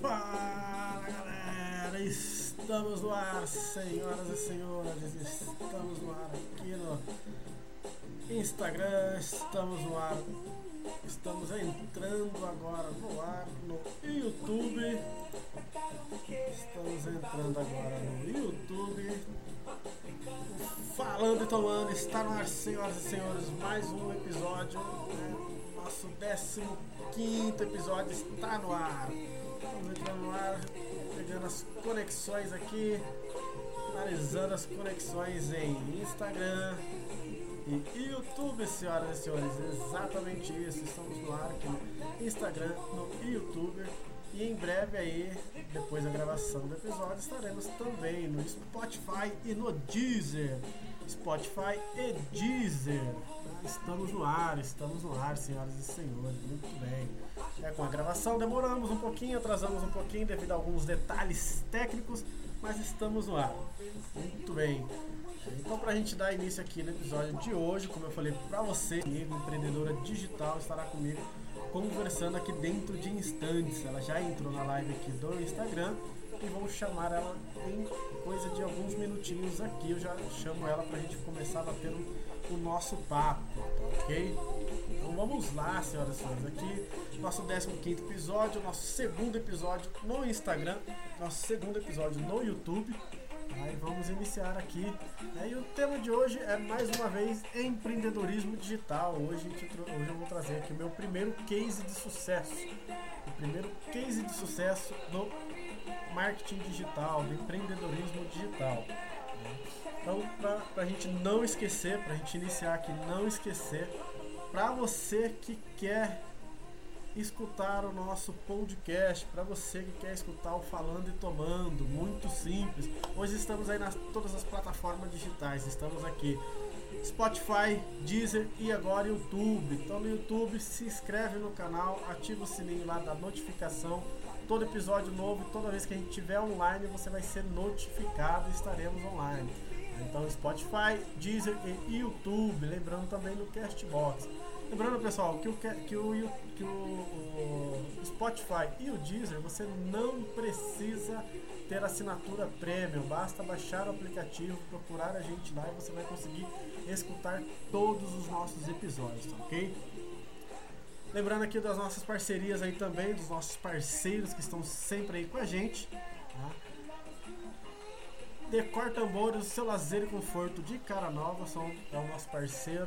Fala galera, estamos no ar, senhoras e senhores, estamos no ar aqui no Instagram, estamos no ar, estamos entrando agora no ar no YouTube, estamos entrando agora no YouTube, falando e tomando, está no ar, senhoras e senhores, mais um episódio, né? Nosso 15 episódio está no ar. Estamos entrando no ar, pegando as conexões aqui, analisando as conexões em Instagram e YouTube, senhoras e senhores. Exatamente isso. Estamos no ar aqui no Instagram, no YouTube. E em breve aí, depois da gravação do episódio, estaremos também no Spotify e no Deezer. Spotify e Deezer. Estamos no ar, estamos no ar, senhoras e senhores. Muito bem. É, com a gravação demoramos um pouquinho, atrasamos um pouquinho devido a alguns detalhes técnicos, mas estamos no ar. Muito bem. Então, para a gente dar início aqui no episódio de hoje, como eu falei para você, amigo, empreendedora digital, estará comigo conversando aqui dentro de instantes. Ela já entrou na live aqui do Instagram e vamos chamar ela em coisa de alguns minutinhos aqui. Eu já chamo ela para a gente começar a bater um o nosso papo, tá ok? Então vamos lá, senhoras e senhores, aqui nosso 15 episódio, nosso segundo episódio no Instagram, nosso segundo episódio no YouTube. Aí vamos iniciar aqui. E o tema de hoje é mais uma vez empreendedorismo digital. Hoje, hoje eu vou trazer aqui o meu primeiro case de sucesso. O primeiro case de sucesso do marketing digital, do empreendedorismo digital. Então, para a gente não esquecer, para a gente iniciar aqui, não esquecer, para você que quer escutar o nosso podcast, para você que quer escutar o Falando e Tomando, muito simples. Hoje estamos aí nas todas as plataformas digitais, estamos aqui Spotify, Deezer e agora YouTube. Então no YouTube se inscreve no canal, ativa o sininho lá da notificação. Todo episódio novo, toda vez que a gente tiver online, você vai ser notificado e estaremos online. Então Spotify, Deezer e YouTube, lembrando também no Castbox. Lembrando pessoal que o, que o, que o, o Spotify e o Deezer você não precisa ter assinatura premium, basta baixar o aplicativo, procurar a gente lá e você vai conseguir escutar todos os nossos episódios, tá ok? Lembrando aqui das nossas parcerias aí também, dos nossos parceiros que estão sempre aí com a gente. Tá? Decor Tambores, seu lazer e conforto de cara nova, são, é o nosso parceiro.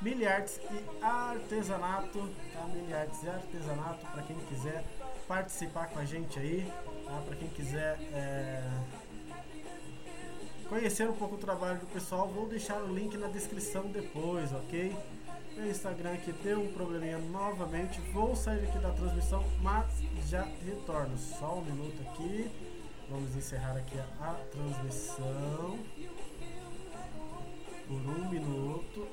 Miliartes e artesanato, tá? Miliartes e artesanato, para quem quiser participar com a gente aí, tá? para quem quiser é, conhecer um pouco o trabalho do pessoal, vou deixar o link na descrição depois, ok? Meu Instagram aqui deu um probleminha novamente, vou sair aqui da transmissão, mas já retorno. Só um minuto aqui. Vamos encerrar aqui a, a transmissão por um minuto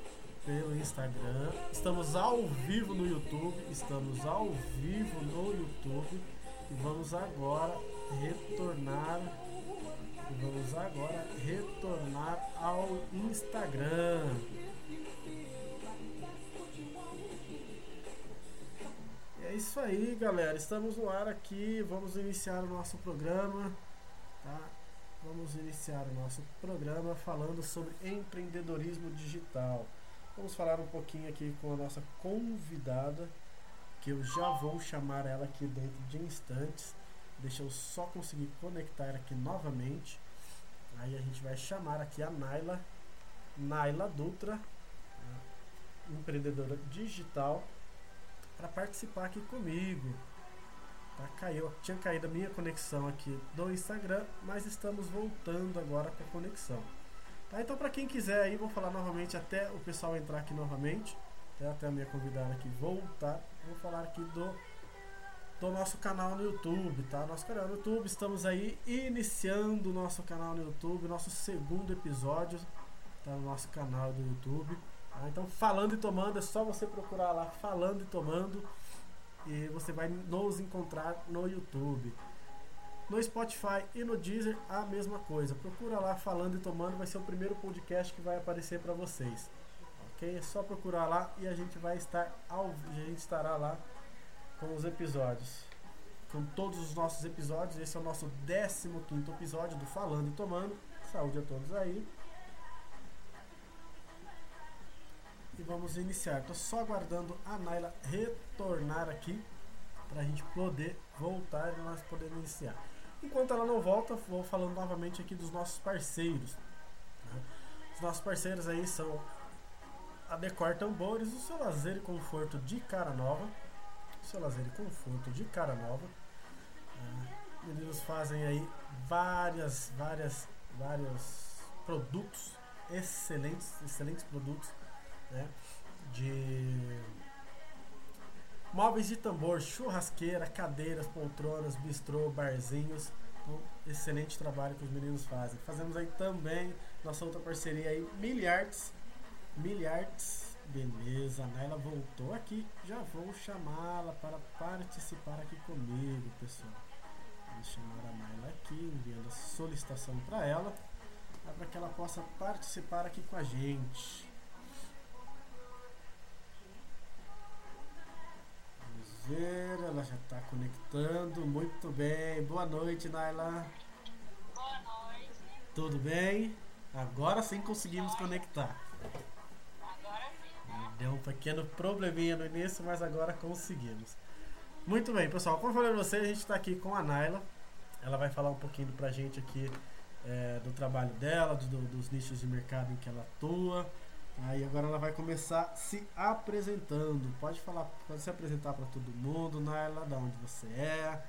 pelo Instagram. Estamos ao vivo no YouTube. Estamos ao vivo no YouTube. E vamos agora retornar. Vamos agora retornar ao Instagram. é isso aí, galera. Estamos no ar aqui. Vamos iniciar o nosso programa. Tá? Vamos iniciar o nosso programa falando sobre empreendedorismo digital. Vamos falar um pouquinho aqui com a nossa convidada, que eu já vou chamar ela aqui dentro de instantes. Deixa eu só conseguir conectar aqui novamente. Aí a gente vai chamar aqui a Naila, Naila Dutra, né? empreendedora digital, para participar aqui comigo. Tá, caiu, tinha caído a minha conexão aqui do Instagram, mas estamos voltando agora com a conexão. Tá, então para quem quiser aí, vou falar novamente até o pessoal entrar aqui novamente, tá, até a minha convidada aqui voltar. Vou falar aqui do do nosso canal no YouTube, tá? Nosso canal no YouTube, estamos aí iniciando o nosso canal no YouTube, nosso segundo episódio, tá no nosso canal do YouTube. Tá? Então, falando e tomando, é só você procurar lá, falando e tomando e você vai nos encontrar no YouTube. No Spotify e no Deezer a mesma coisa. Procura lá falando e tomando, vai ser o primeiro podcast que vai aparecer para vocês. OK? É só procurar lá e a gente vai estar ao, a gente estará lá com os episódios. com todos os nossos episódios. Esse é o nosso 15 episódio do Falando e Tomando. Saúde a todos aí. E vamos iniciar. Estou só aguardando a Naila retornar aqui para a gente poder voltar e nós podermos iniciar. Enquanto ela não volta, vou falando novamente aqui dos nossos parceiros. Né? Os nossos parceiros aí são a Decor Tambores, o seu lazer e conforto de cara nova. O seu lazer e conforto de cara nova. É, meninos fazem aí várias, várias, vários produtos excelentes, excelentes produtos, né? De móveis de tambor, churrasqueira, cadeiras, poltronas, bistrô, barzinhos. Um excelente trabalho que os meninos fazem. Fazemos aí também nossa outra parceria aí, Miliards. Miliards, beleza. A Naila voltou aqui. Já vou chamá-la para participar aqui comigo, pessoal. Vamos chamar a Naila aqui, enviando a solicitação para ela, para que ela possa participar aqui com a gente. Ver, ela já está conectando. Muito bem. Boa noite, Naila. Boa noite. Tudo bem? Agora sim conseguimos conectar. Agora sim, né? Deu um pequeno probleminha no início, mas agora conseguimos. Muito bem, pessoal. Como eu falei pra vocês, a gente está aqui com a Naila. Ela vai falar um pouquinho pra gente aqui é, do trabalho dela, do, dos nichos de mercado em que ela atua. Aí agora ela vai começar se apresentando. Pode falar, pode se apresentar para todo mundo, Naila, da onde você é.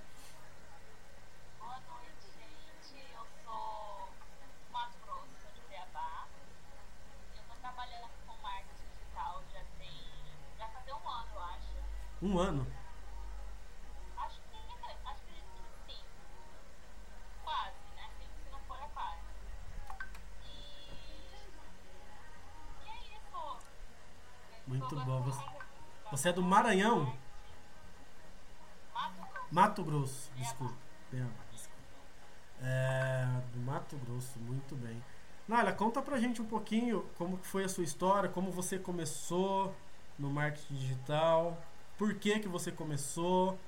Boa noite, gente. Eu sou Mato Grosso, sou de Cuiabá. Eu tô trabalhando com marketing digital já tem. Já fazer um ano, eu acho. Um ano. Muito bom. Você, você é do Maranhão? Mato Grosso. Desculpa. É, do Mato Grosso, muito bem. Naila, conta pra gente um pouquinho como foi a sua história, como você começou no marketing digital, por que que você começou.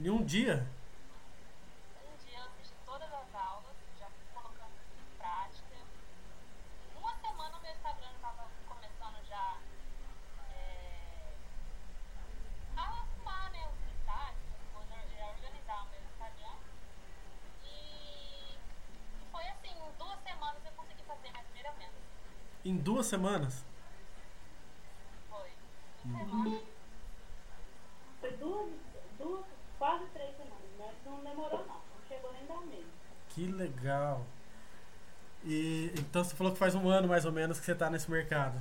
Em um dia? Um dia eu assisti todas as aulas, já fui colocando em prática. Em uma semana o meu Instagram estava começando já é, a arrumar né, os destaques, a organizar o meu Instagram. E, e foi assim, em duas semanas eu consegui fazer minha primeira venda. Em duas semanas? Foi. Duas semanas. Foi duas, duas, quase três semanas, mas não demorou não, não chegou nem a dar um mês. Que legal. E então você falou que faz um ano mais ou menos que você tá nesse mercado.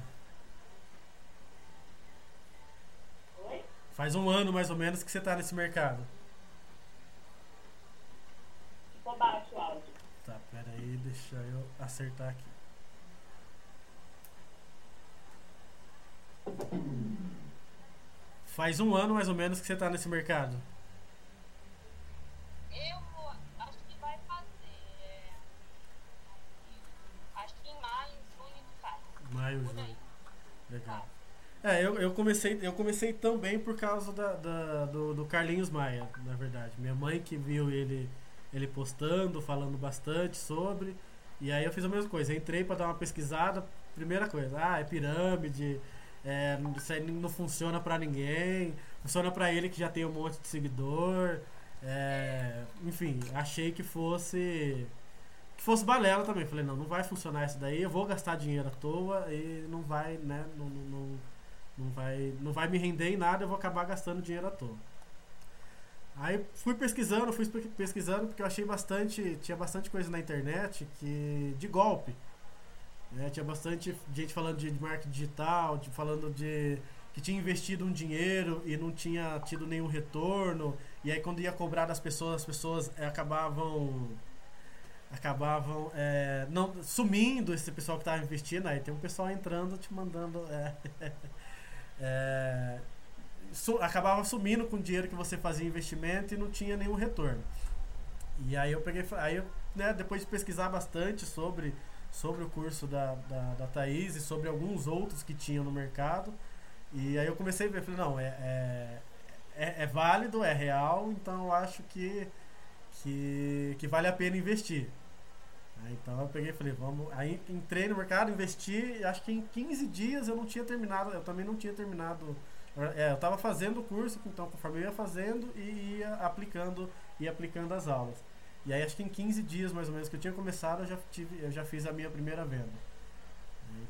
Oi? Faz um ano mais ou menos que você tá nesse mercado. Ficou baixo o áudio. Tá, pera aí, deixa eu acertar aqui. Faz um ano mais ou menos que você tá nesse mercado. Eu vou- acho que vai fazer. é, Acho que em maio, junho faz. Maio, Por junho. aí. Legal. É, eu, eu comecei eu comecei também por causa da, da- do, do Carlinhos Maia, na verdade. Minha mãe que viu ele, ele postando, falando bastante sobre. E aí eu fiz a mesma coisa. Entrei pra dar uma pesquisada. Primeira coisa, ah, é pirâmide, é, isso aí não funciona pra ninguém. Funciona pra ele que já tem um monte de seguidor. é, enfim, achei que fosse que fosse balela também. Falei, não, não vai funcionar isso daí, eu vou gastar dinheiro à toa e não vai, né, não, não, não, não vai, não vai me render em nada, eu vou acabar gastando dinheiro à toa. Aí fui pesquisando, fui pe- pesquisando porque eu achei bastante, tinha bastante coisa na internet que de golpe. né? Tinha bastante gente falando de marketing digital, de, falando de que tinha investido um dinheiro e não tinha tido nenhum retorno. E aí quando ia cobrar das pessoas, as pessoas eh, acabavam acabavam é, não sumindo esse pessoal que estava investindo aí tem um pessoal entrando te mandando é, é, su- acabava sumindo com o dinheiro que você fazia investimento e não tinha nenhum retorno e aí eu peguei aí eu, né, depois de pesquisar bastante sobre sobre o curso da, da, da Thaís e sobre alguns outros que tinham no mercado e aí eu comecei a ver falei não é, é, é, é válido é real então eu acho que que, que vale a pena investir. Aí, então eu peguei e falei, vamos. Aí entrei no mercado, investi, e acho que em 15 dias eu não tinha terminado, eu também não tinha terminado. É, eu estava fazendo o curso, então conforme eu ia fazendo e ia aplicando, ia aplicando as aulas. E aí acho que em 15 dias mais ou menos que eu tinha começado, eu já, tive, eu já fiz a minha primeira venda.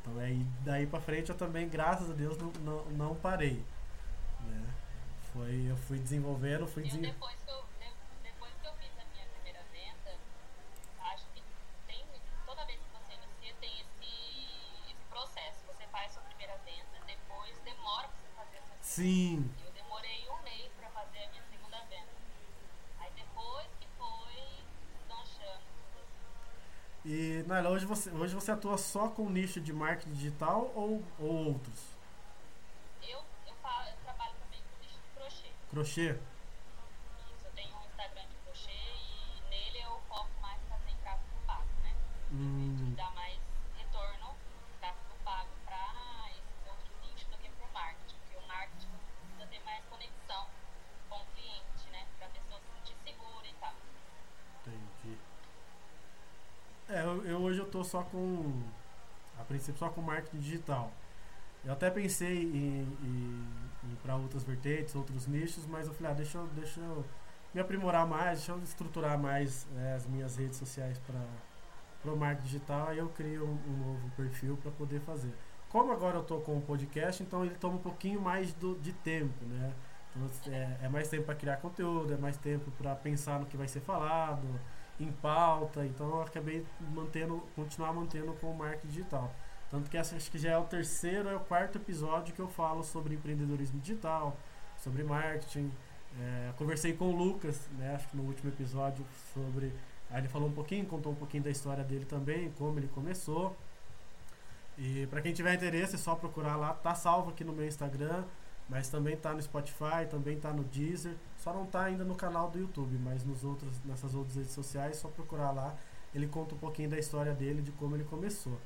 Então aí daí pra frente eu também, graças a Deus, não, não, não parei. né? Foi, eu fui desenvolvendo, fui desenvolvendo. depois, que eu, de- depois que eu fiz a minha primeira venda, acho que tem, toda vez que você inicia, tem esse, esse processo. Você faz sua primeira venda, depois demora pra você fazer a sua segunda. Sim, Eu demorei um mês pra fazer a minha segunda venda. Aí depois que foi deslanchando. E Naila, hoje você, hoje você atua só com o nicho de marketing digital ou, ou outros? Eu, eu, fa- eu trabalho também com nicho de crochê. Crochê? Isso, eu tenho um Instagram de crochê e nele eu foco mais em fazer tráfego pago, né? Hum, tô só com. A princípio só com marketing digital. Eu até pensei em, em, em para outras vertentes, outros nichos, mas eu falei, ah, deixa eu, deixa eu me aprimorar mais, deixa eu estruturar mais é, as minhas redes sociais para o marketing digital, aí eu crio um, um novo perfil para poder fazer. Como agora eu tô com o podcast, então ele toma um pouquinho mais do, de tempo, né? Então, é, é mais tempo para criar conteúdo, é mais tempo para pensar no que vai ser falado, em pauta, então eu acabei mantendo, continuar mantendo com o marketing digital. Tanto que essa acho que já é o terceiro, é o quarto episódio que eu falo sobre empreendedorismo digital, sobre marketing. É, conversei com o Lucas, né, acho que no último episódio, sobre. Aí ele falou um pouquinho, contou um pouquinho da história dele também, como ele começou. E para quem tiver interesse, é só procurar lá, tá salvo aqui no meu Instagram, mas também tá no Spotify, também tá no Deezer. Só não tá ainda no canal do YouTube, mas nos outros, nessas outras redes sociais, só procurar lá. Ele conta um pouquinho da história dele, de como ele começou.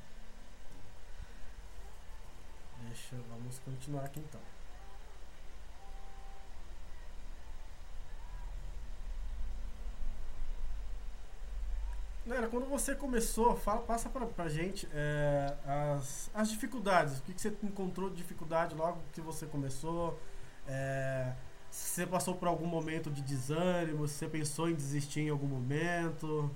Deixa, vamos continuar aqui então. Nera, quando você começou, fala, passa pra, pra gente é, as, as dificuldades. O que, que você encontrou de dificuldade logo que você começou? É, você passou por algum momento de desânimo, você pensou em desistir em algum momento.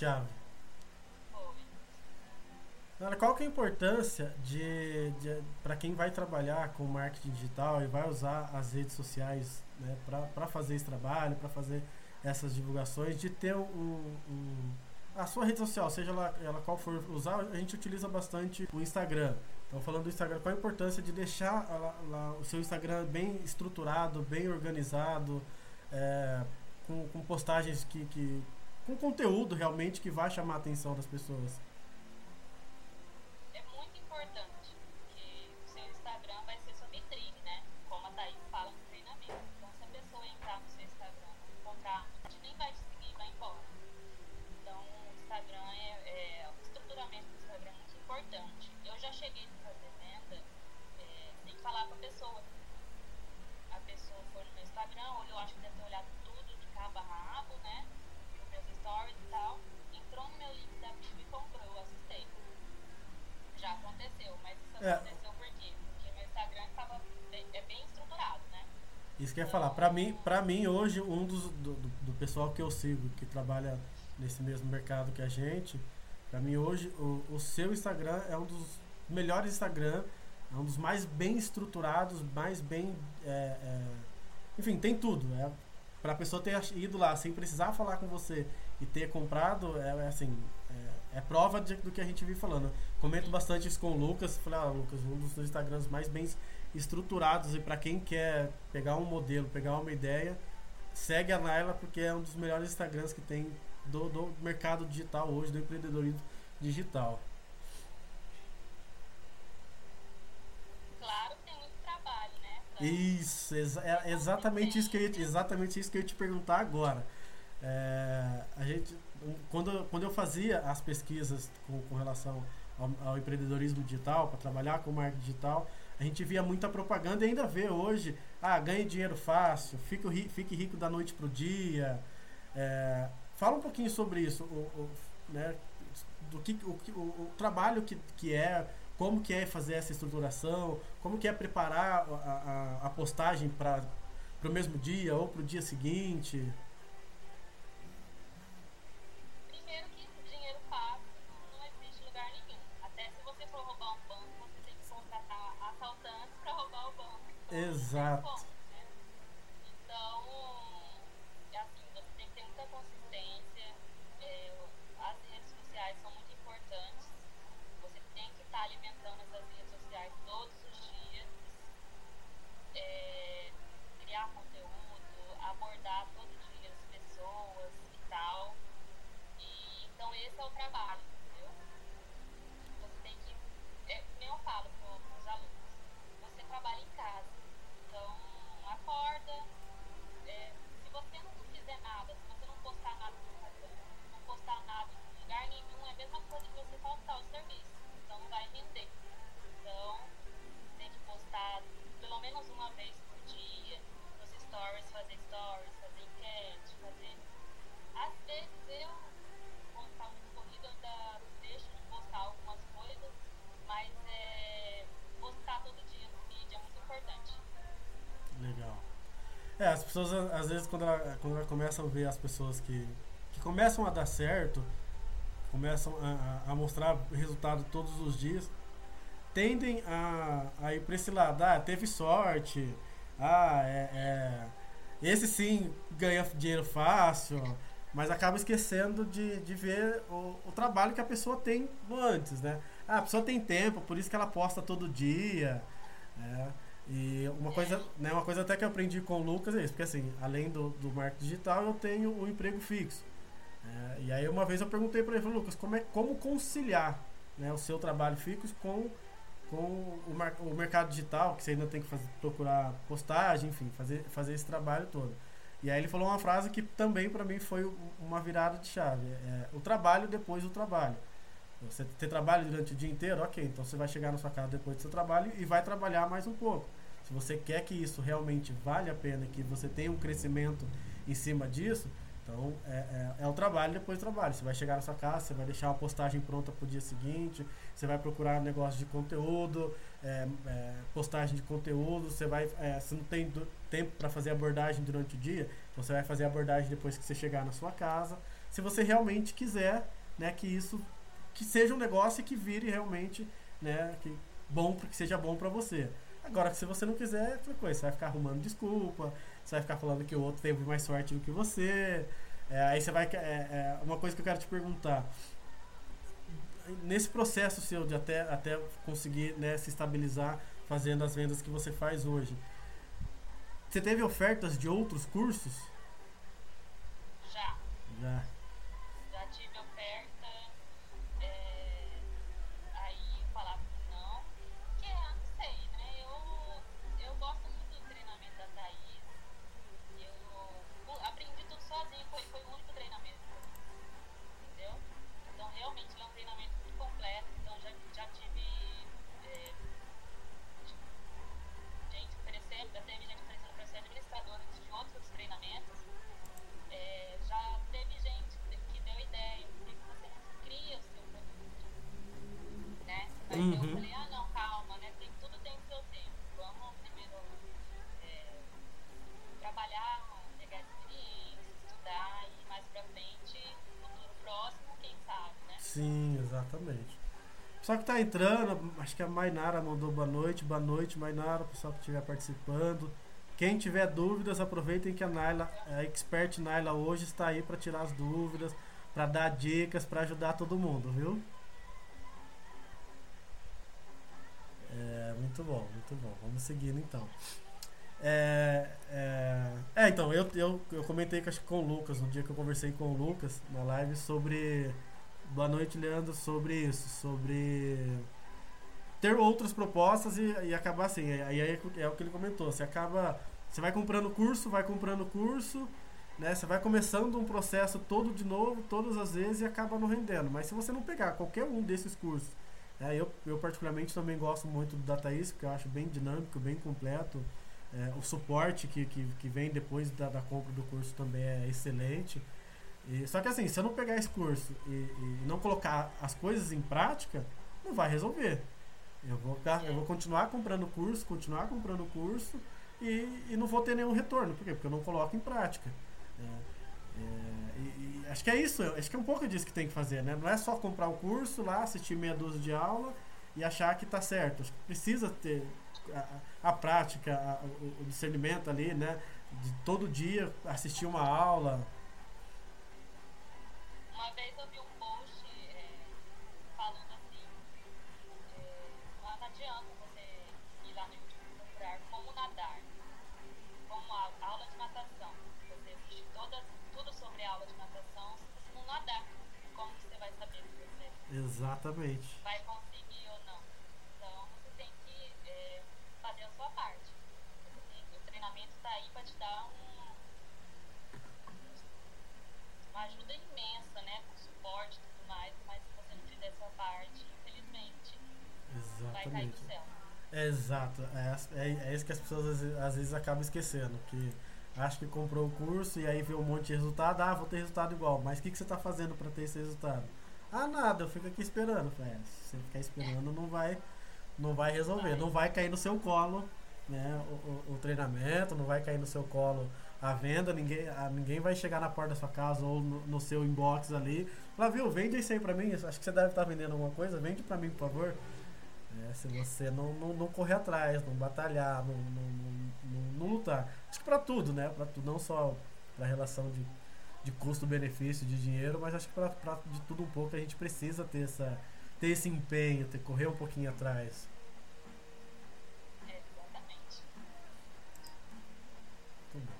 Chave. Agora, qual que é a importância de, de para quem vai trabalhar com marketing digital e vai usar as redes sociais né, para fazer esse trabalho, para fazer essas divulgações, de ter um, um- a sua rede social, seja ela, ela qual for usar, a gente utiliza bastante o Instagram. Então, falando do Instagram, qual a importância de deixar lá- lá o seu Instagram bem estruturado, bem organizado, é, com, com postagens que, que com conteúdo realmente que vai chamar a atenção das pessoas. É muito importante que o seu Instagram vai ser sua vitrine, né? Como a Thaís fala no treinamento. Então, se a pessoa entrar no seu Instagram e encontrar, a gente nem vai te seguir e vai embora. Então, o Instagram é, é- o estruturamento do Instagram é muito importante. Eu já cheguei a fazer venda é, sem falar com a pessoa. A pessoa foi no meu Instagram, olhou, acho que deve ter olhado tudo de cabo a rabo, né? Viu meus stories e tal. Entrou no meu link da bio e comprou, eu assustei. Já aconteceu, mas isso É. aconteceu por quê? Porque meu Instagram estava bem, é bem estruturado, né? Isso que eu ia falar. Pra mim, pra mim hoje, um dos do, do- do pessoal que eu sigo, que trabalha nesse mesmo mercado que a gente, pra mim hoje, o, o seu Instagram é um dos melhores Instagram, é um dos mais bem estruturados, mais bem. é, é, enfim, tem tudo. É, pra pessoa ter ido lá sem precisar falar com você e ter comprado, é, é assim. É, é prova de- do que a gente vive falando. Comento bastante isso com o Lucas. Falei, ah, Lucas, um dos Instagrams mais bem estruturados e para quem quer pegar um modelo, pegar uma ideia, segue a Naila porque é um dos melhores Instagrams que tem do, do mercado digital hoje, do empreendedorismo digital. Claro que tem muito trabalho, né? Pra- Isso, exa- é exatamente isso que eu ia, te- exatamente isso que eu te perguntar agora. É, a gente, quando, quando eu fazia as pesquisas com, com relação ao, ao empreendedorismo digital, para trabalhar com marketing digital, a gente via muita propaganda e ainda vê hoje, ah, ganhe dinheiro fácil, fique, fique rico da noite pro dia. É, fala um pouquinho sobre isso, o, o- né, do que, o, o, o trabalho que, que é, como que é fazer essa estruturação, como que é preparar a, a, a postagem para o mesmo dia ou para o dia seguinte. Exato. Pessoas, às vezes, quando ela, quando ela começam a ver as pessoas que, que começam a dar certo, começam a, a- mostrar resultado todos os dias, tendem a, a ir para esse lado. Ah, teve sorte. Ah, é, é- esse sim ganha dinheiro fácil. Mas acaba esquecendo de, de ver o, o trabalho que a pessoa tem antes, né? Ah, a pessoa tem tempo, por isso que ela posta todo dia. Uma coisa, né, uma coisa até que eu aprendi com o Lucas é isso, porque assim, além do, do marketing digital, eu tenho um emprego fixo. É, e aí uma vez eu perguntei para ele, Lucas, como é como conciliar né, o seu trabalho fixo com, com o, mar- o mercado digital, que você ainda tem que fazer, procurar postagem, enfim, fazer, fazer esse trabalho todo. E aí ele falou uma frase que também para mim foi uma virada de chave. É, o trabalho depois do trabalho. Você tem trabalho durante o dia inteiro? Ok, então você vai chegar na sua casa depois do seu trabalho e vai trabalhar mais um pouco. Se você quer que isso realmente vale a pena, que você tenha um crescimento em cima disso, então é, é, é o trabalho depois do trabalho. Você vai chegar na sua casa, você vai deixar uma postagem pronta para o dia seguinte, você vai procurar negócio de conteúdo, é, é, postagem de conteúdo, você vai. É, se não tem do, tempo para fazer abordagem durante o dia, então você vai fazer abordagem depois que você chegar na sua casa. Se você realmente quiser né, que isso que seja um negócio que vire realmente, né, que bom, que seja bom para você. Agora, se você não quiser, é outra coisa, você vai ficar arrumando desculpa, você vai ficar falando que o outro teve mais sorte do que você. É, aí você vai. É, é, uma coisa que eu quero te perguntar. Nesse processo seu de até, até conseguir né, se estabilizar fazendo as vendas que você faz hoje, você teve ofertas de outros cursos? Já. Já. Entrando, acho que a Mainara mandou boa noite, boa noite, Mainara, pessoal que estiver participando. Quem tiver dúvidas, aproveitem que a Naila, a expert Naila hoje está aí para tirar as dúvidas, para dar dicas, para ajudar todo mundo, viu? É, muito bom, muito bom. Vamos seguindo então. É, é, é, então, eu, eu, eu comentei acho, com o Lucas, no dia que eu conversei com o Lucas na live sobre. Boa noite, Leandro, sobre isso, sobre ter outras propostas e, e acabar assim. Aí é, é, o que ele comentou. Você acaba. Você vai comprando curso, vai comprando curso, né? Você vai começando um processo todo de novo, todas as vezes, e acaba não rendendo. Mas se você não pegar qualquer um desses cursos é, eu, eu particularmente também gosto muito do DataIS, porque eu acho bem dinâmico, bem completo. É, o suporte que, que, que vem depois da, da compra do curso também é excelente. E, só que assim, se eu não pegar esse curso e, e, não colocar as coisas em prática, não vai resolver. Eu vou, eu vou continuar comprando curso, continuar comprando curso e, e não vou ter nenhum retorno. Por quê? Porque eu não coloco em prática. É, é, e, acho que é isso, acho que é um pouco disso que tem que fazer, né? Não é só comprar o curso lá, assistir meia dúzia de aula e achar que está certo. Acho que precisa ter a, a prática, a, o, o, discernimento ali, né? De todo dia assistir uma aula. Vez eu vi um post é, falando assim, é, não adianta você ir lá no YouTube procurar como nadar, como a, aula de natação. Você assiste tudo sobre aula de natação, se você não nadar, como você vai saber se você Exatamente. vai conseguir ou não? Então você tem que é, fazer a sua parte. Tem, o treinamento está aí para te dar um, uma ajuda imensa, né? Com suporte e tudo mais, mas se você não fizer a sua parte, infelizmente, Exatamente. É, exato, é, é, é isso que as pessoas às vezes, acabam esquecendo, que acha que comprou o curso e aí vê um monte de resultado, ah, vou ter resultado igual, mas o que, que você está fazendo para ter esse resultado? Ah, nada, eu fico aqui esperando. Falei, é, se você ficar esperando, não vai, não vai resolver, não vai cair no seu colo né, o, o, o treinamento, não vai cair no seu colo a venda, ninguém, a, ninguém vai chegar na porta da sua casa ou no, no seu inbox ali. Falar, viu, vende isso aí pra mim, acho que você deve estar tá vendendo alguma coisa, vende pra mim, por favor. É, se você não, não, não, correr atrás, não batalhar, não, não, não, lutar. Acho que para tudo, né? Para tudo, não só para relação de, de custo-benefício, de dinheiro, mas acho que para de tudo um pouco a gente precisa ter, essa, ter esse empenho, ter correr um pouquinho atrás. É, exatamente. Muito bom.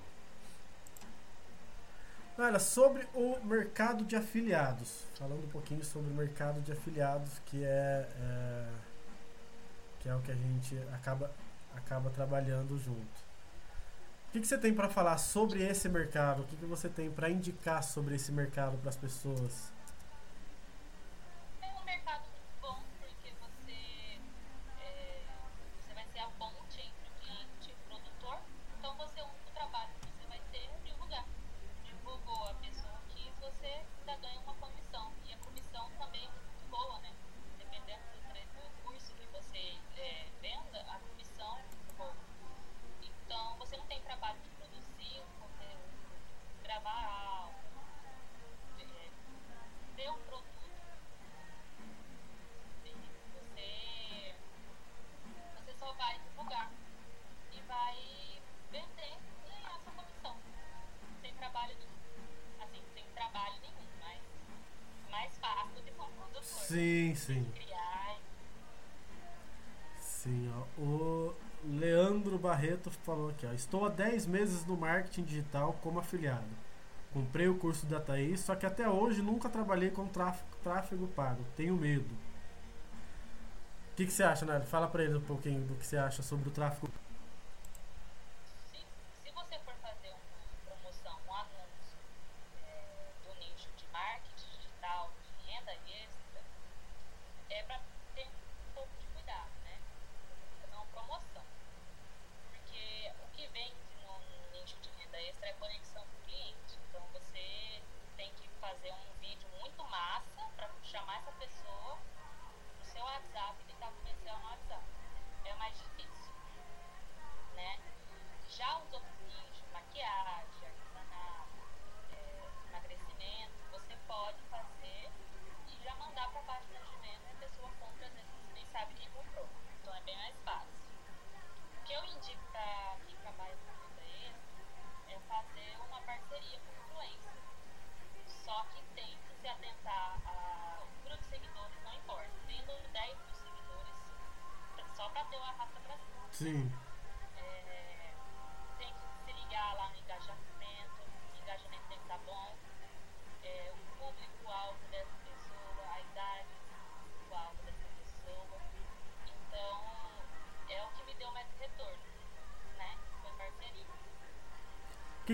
Olha, sobre o mercado de afiliados. Falando um pouquinho sobre o mercado de afiliados, que é, é que é o que a gente acaba, acaba trabalhando junto. O que, que você tem para falar sobre esse mercado? O que, que você tem para indicar sobre esse mercado para as pessoas? É um mercado Sim, sim. ó. O Leandro Barreto falou aqui, ó. Estou há 10 meses no marketing digital como afiliado. Comprei o curso da Thaís, só que até hoje nunca trabalhei com tráfego, tráfego pago. Tenho medo. O que, que você acha, Nádia? Fala pra ele um pouquinho do que você acha sobre o tráfego.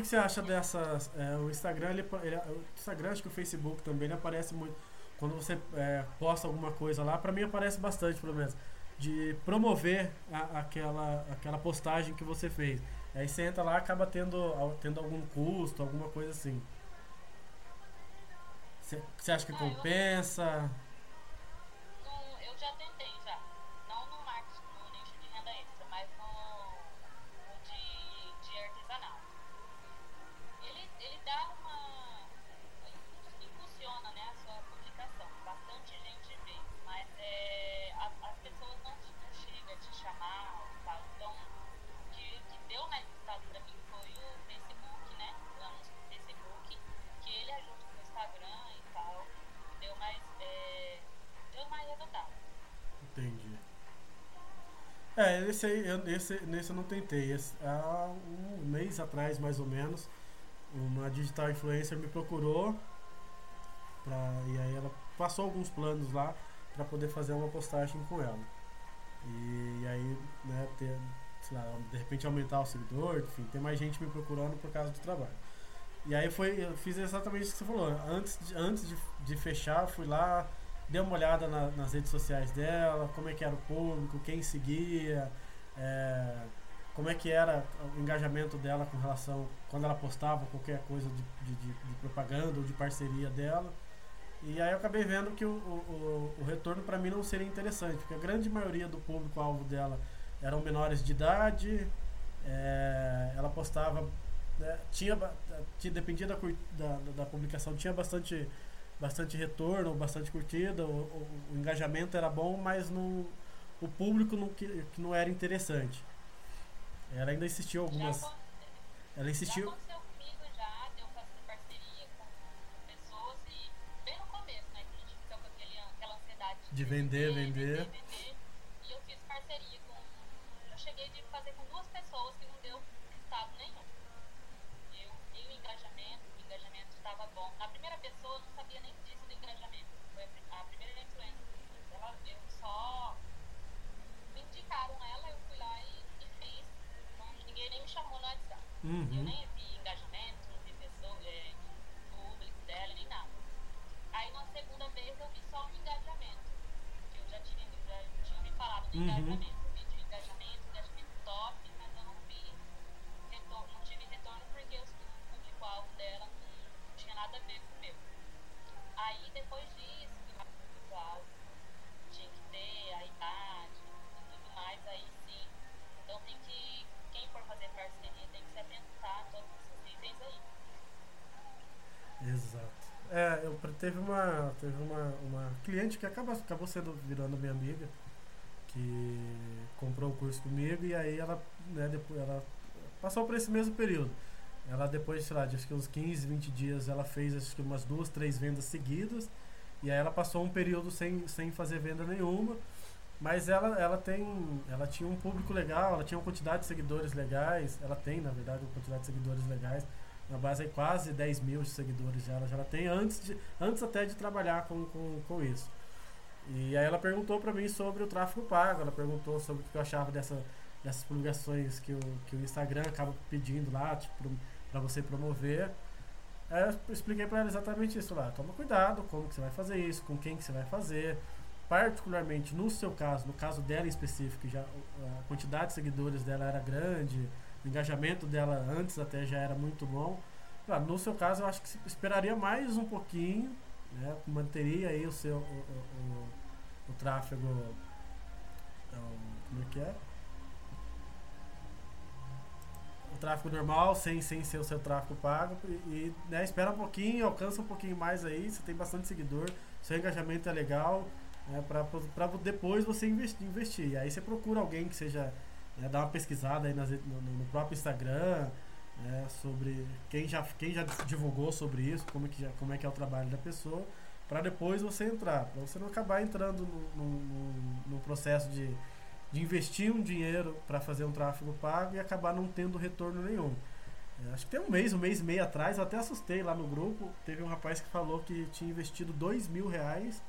Que, você acha dessas. é, o Instagram, ele, ele- o Instagram, acho que o Facebook também, ele aparece muito. Quando você é, posta alguma coisa lá, pra mim aparece bastante, pelo menos. De promover a- aquela, aquela postagem que você fez. Aí você entra lá acaba tendo, tendo algum custo, alguma coisa assim. Você acha que compensa? Eu, esse, nesse eu não tentei. Há um mês atrás, mais ou menos, uma digital influencer me procurou pra, e aí ela passou alguns planos lá para poder fazer uma postagem com ela. E, aí, né, ter, lá, de repente aumentar o seguidor, enfim, ter mais gente me procurando por causa do trabalho. E aí foi, eu fiz exatamente isso que você falou. Antes de, antes de, de fechar, fui lá, dei uma olhada na- nas redes sociais dela, como é que era o público, quem seguia, é, como é que era o engajamento dela com relação quando ela postava qualquer coisa de, de, de- propaganda ou de parceria dela. E aí eu acabei vendo que o, o, o- retorno para mim não seria interessante, porque a grande maioria do público-alvo dela eram menores de idade, é, ela postava, né, tinha, tinha dependia da, da, da publicação, tinha bastante, bastante retorno, bastante curtida, o, o- o engajamento era bom, mas não, o público não, que, que não era interessante. Ela ainda insistiu algumas. Já, Ela já insistiu. aconteceu comigo já, fazer parceria com pessoas e bem no começo, né? Que a gente fica com aquele, aquela ansiedade De vender, vender. vender. No teve uma, uma cliente que acaba, acabou sendo virando minha amiga que comprou o curso comigo e aí ela né, depois ela passou por esse mesmo período. Ela depois, sei lá, de acho que uns 15, 20 dias ela fez acho que umas duas, três vendas seguidas E aí ela passou um período sem, sem fazer venda nenhuma. Mas ela, ela tem. Ela tinha um público legal, ela tinha uma quantidade de seguidores legais. Ela tem, na verdade, uma quantidade de seguidores legais. Na base aí quase 10 mil seguidores já ela já tem antes, de, antes até de trabalhar com, com, com isso. E aí ela perguntou para mim sobre o tráfego pago, ela perguntou sobre o que eu achava dessa, dessas publicações que o, que o Instagram acaba pedindo lá, tipo, para você promover. Aí eu expliquei para ela exatamente isso lá. Toma cuidado como que você vai fazer isso, com quem que você vai fazer. Particularmente no seu caso, no caso dela em específico, já a quantidade de seguidores dela era grande, engajamento dela antes até já era muito bom. No seu caso, eu acho que esperaria mais um pouquinho, né, manteria aí o seu o, o, o, o tráfego, como é que é? o tráfego normal, sem, sem ser o seu tráfego pago. E, né, espera um pouquinho, alcança um pouquinho mais aí. Você tem bastante seguidor, seu engajamento é legal. Né, para depois você investir, investir. E aí você procura alguém que seja. Né, uma pesquisada aí nas, no, no próprio Instagram. Né, sobre quem já, quem já divulgou sobre isso, como é que, já, como é, que é o trabalho da pessoa, para depois você entrar, para você não acabar entrando no, no, no, no processo de, de investir um dinheiro para fazer um tráfego pago e acabar não tendo retorno nenhum. É, acho que tem um mês, um mês e meio atrás, eu até assustei lá no grupo. Teve um rapaz que falou que tinha investido dois mil reais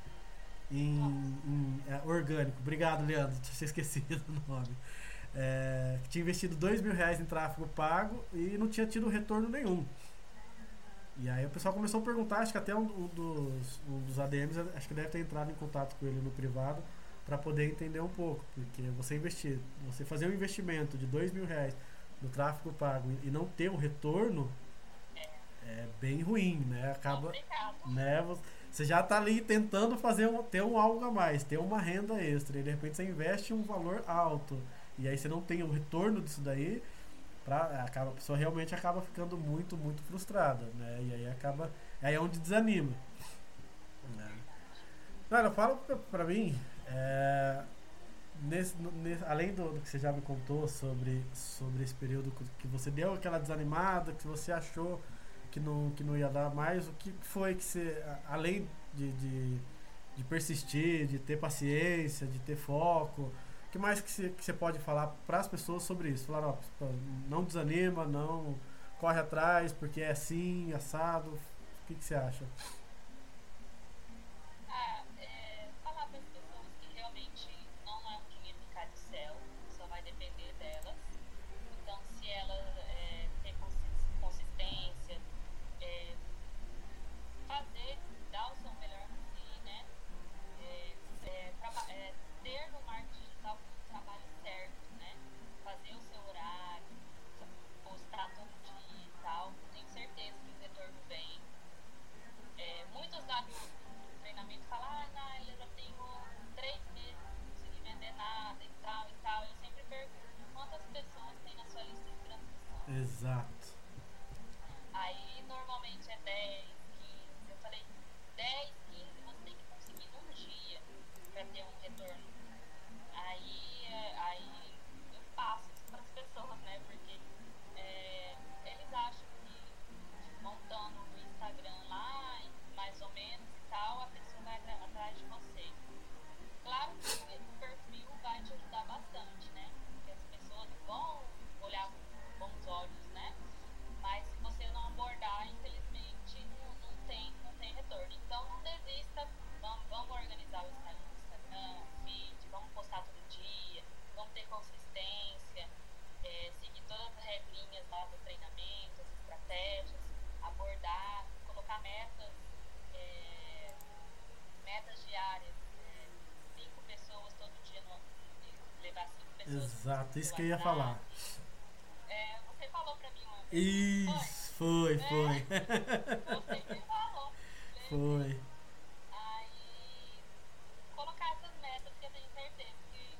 em, em é, orgânico. Obrigado, Leandro, tinha esquecido o nome. É, tinha investido dois mil reais em tráfego pago e não tinha tido retorno nenhum. E aí o pessoal começou a perguntar, acho que até um, um, dos, um dos ADMs, acho que deve ter entrado em contato com ele no privado para poder entender um pouco, porque você investir, você fazer um investimento de dois mil reais no tráfego pago e não ter um retorno é bem ruim, né? Acaba, né? Você já está ali tentando fazer um, ter um algo a mais, ter uma renda extra, e de repente você investe um valor alto e aí você não tem o retorno disso daí, pra, acaba, a pessoa realmente acaba ficando muito, muito frustrada, né? E aí acaba, aí é onde desanima. Né? Cara, fala pra, pra mim, é, nesse, nesse, além do, do, que você já me contou sobre, sobre esse período que você deu aquela desanimada, que você achou que não, que não ia dar mais, o que foi que você, além de, de, de persistir, de ter paciência, de ter foco, o que mais que você, pode falar para as pessoas sobre isso? Falar, ó, não desanima, não corre atrás, porque é assim, assado. O que você acha? Exato, isso que eu ia falar. É, você falou pra mim uma vez. Isso, foi, foi. foi. Você me falou. Foi. Aí, colocar essas metas que eu tenho certeza que,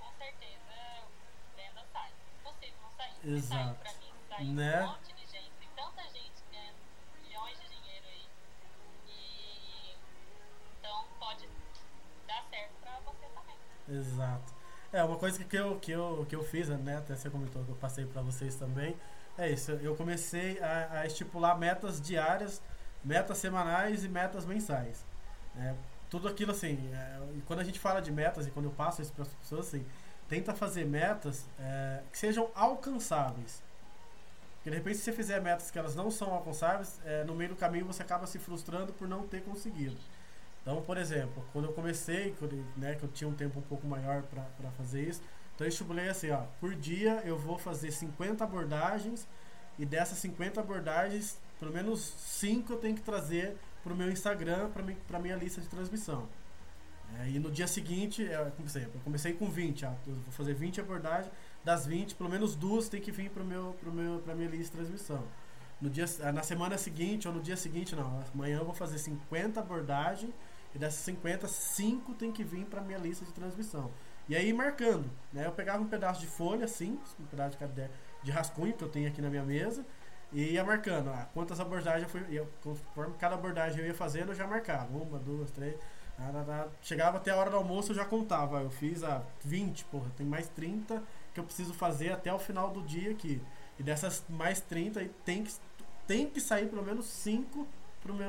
com certeza, venda sai. Impossível não sair. Exato. Sai pra mim, sai né? um monte de gente. Tem tanta gente ganhando milhões de dinheiro aí. E, então, pode dar certo pra você também. Exato. É, uma coisa que eu, que eu, que eu fiz, né, até você comentou que eu passei para vocês também, é isso. Eu comecei a, a, estipular metas diárias, metas semanais e metas mensais. É, tudo aquilo assim, é, quando a gente fala de metas e quando eu passo isso para as pessoas, assim, tenta fazer metas é, que sejam alcançáveis. Porque de repente, se você fizer metas que elas não são alcançáveis, é, no meio do caminho você acaba se frustrando por não ter conseguido. Então, por exemplo, quando eu comecei, quando, né, que eu tinha um tempo um pouco maior para fazer isso, então eu estipulei assim, ó, por dia eu vou fazer 50 abordagens e dessas 50 abordagens, pelo menos 5 eu tenho que trazer para o meu Instagram, para minha lista de transmissão. É, e no dia seguinte, é, eu comecei, eu comecei com 20, ó, eu vou fazer 20 abordagens, das 20, pelo menos duas tem que vir para meu, meu, a minha lista de transmissão. No dia, na semana seguinte ou no dia seguinte, não, amanhã eu vou fazer 50 abordagens e dessas 50, 5 tem que vir para minha lista de transmissão. E aí marcando, né? Eu pegava um pedaço de folha, assim, um pedaço de, de rascunho que eu tenho aqui na minha mesa, e ia marcando, ah, quantas abordagens eu fui. Eu, conforme cada abordagem eu ia fazendo, eu já marcava. Uma, duas, três. Chegava até a hora do almoço, eu já contava. Eu fiz a 20, porra, tem mais 30 que eu preciso fazer até o final do dia aqui. E dessas mais 30, tem que, tem que sair pelo menos 5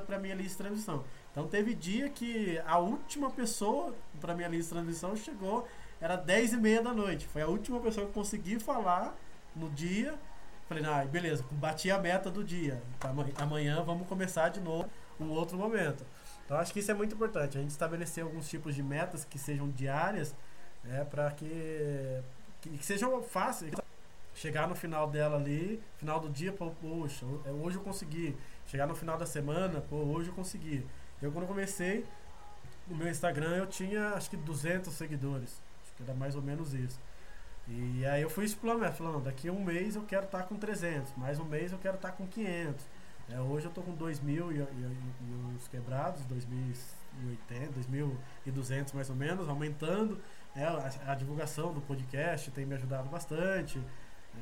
para minha lista de transmissão. Então teve dia que a última pessoa para minha lista de transmissão chegou, era 10 e meia da noite. Foi a última pessoa que consegui falar no dia Falei, ah, beleza, bati a meta do dia. Tá, amanhã vamos começar de novo um outro momento. Então acho que isso é muito importante. A gente estabelecer alguns tipos de metas que sejam diárias, né, para que, que, que, sejam fáceis. Chegar no final dela ali, final do dia, poxa, hoje eu consegui. Chegar no final da semana, pô, hoje eu consegui. Eu quando comecei, no meu Instagram eu tinha acho que 200 seguidores. Acho que era mais ou menos isso. E aí eu fui explorando, falando, daqui a um mês eu quero estar tá com 300, mais um mês eu quero estar tá com 500. É, hoje eu estou com 2.000 e, e, e uns quebrados, 2.080, 2.200 mais ou menos, aumentando. É, a, a, divulgação do podcast tem me ajudado bastante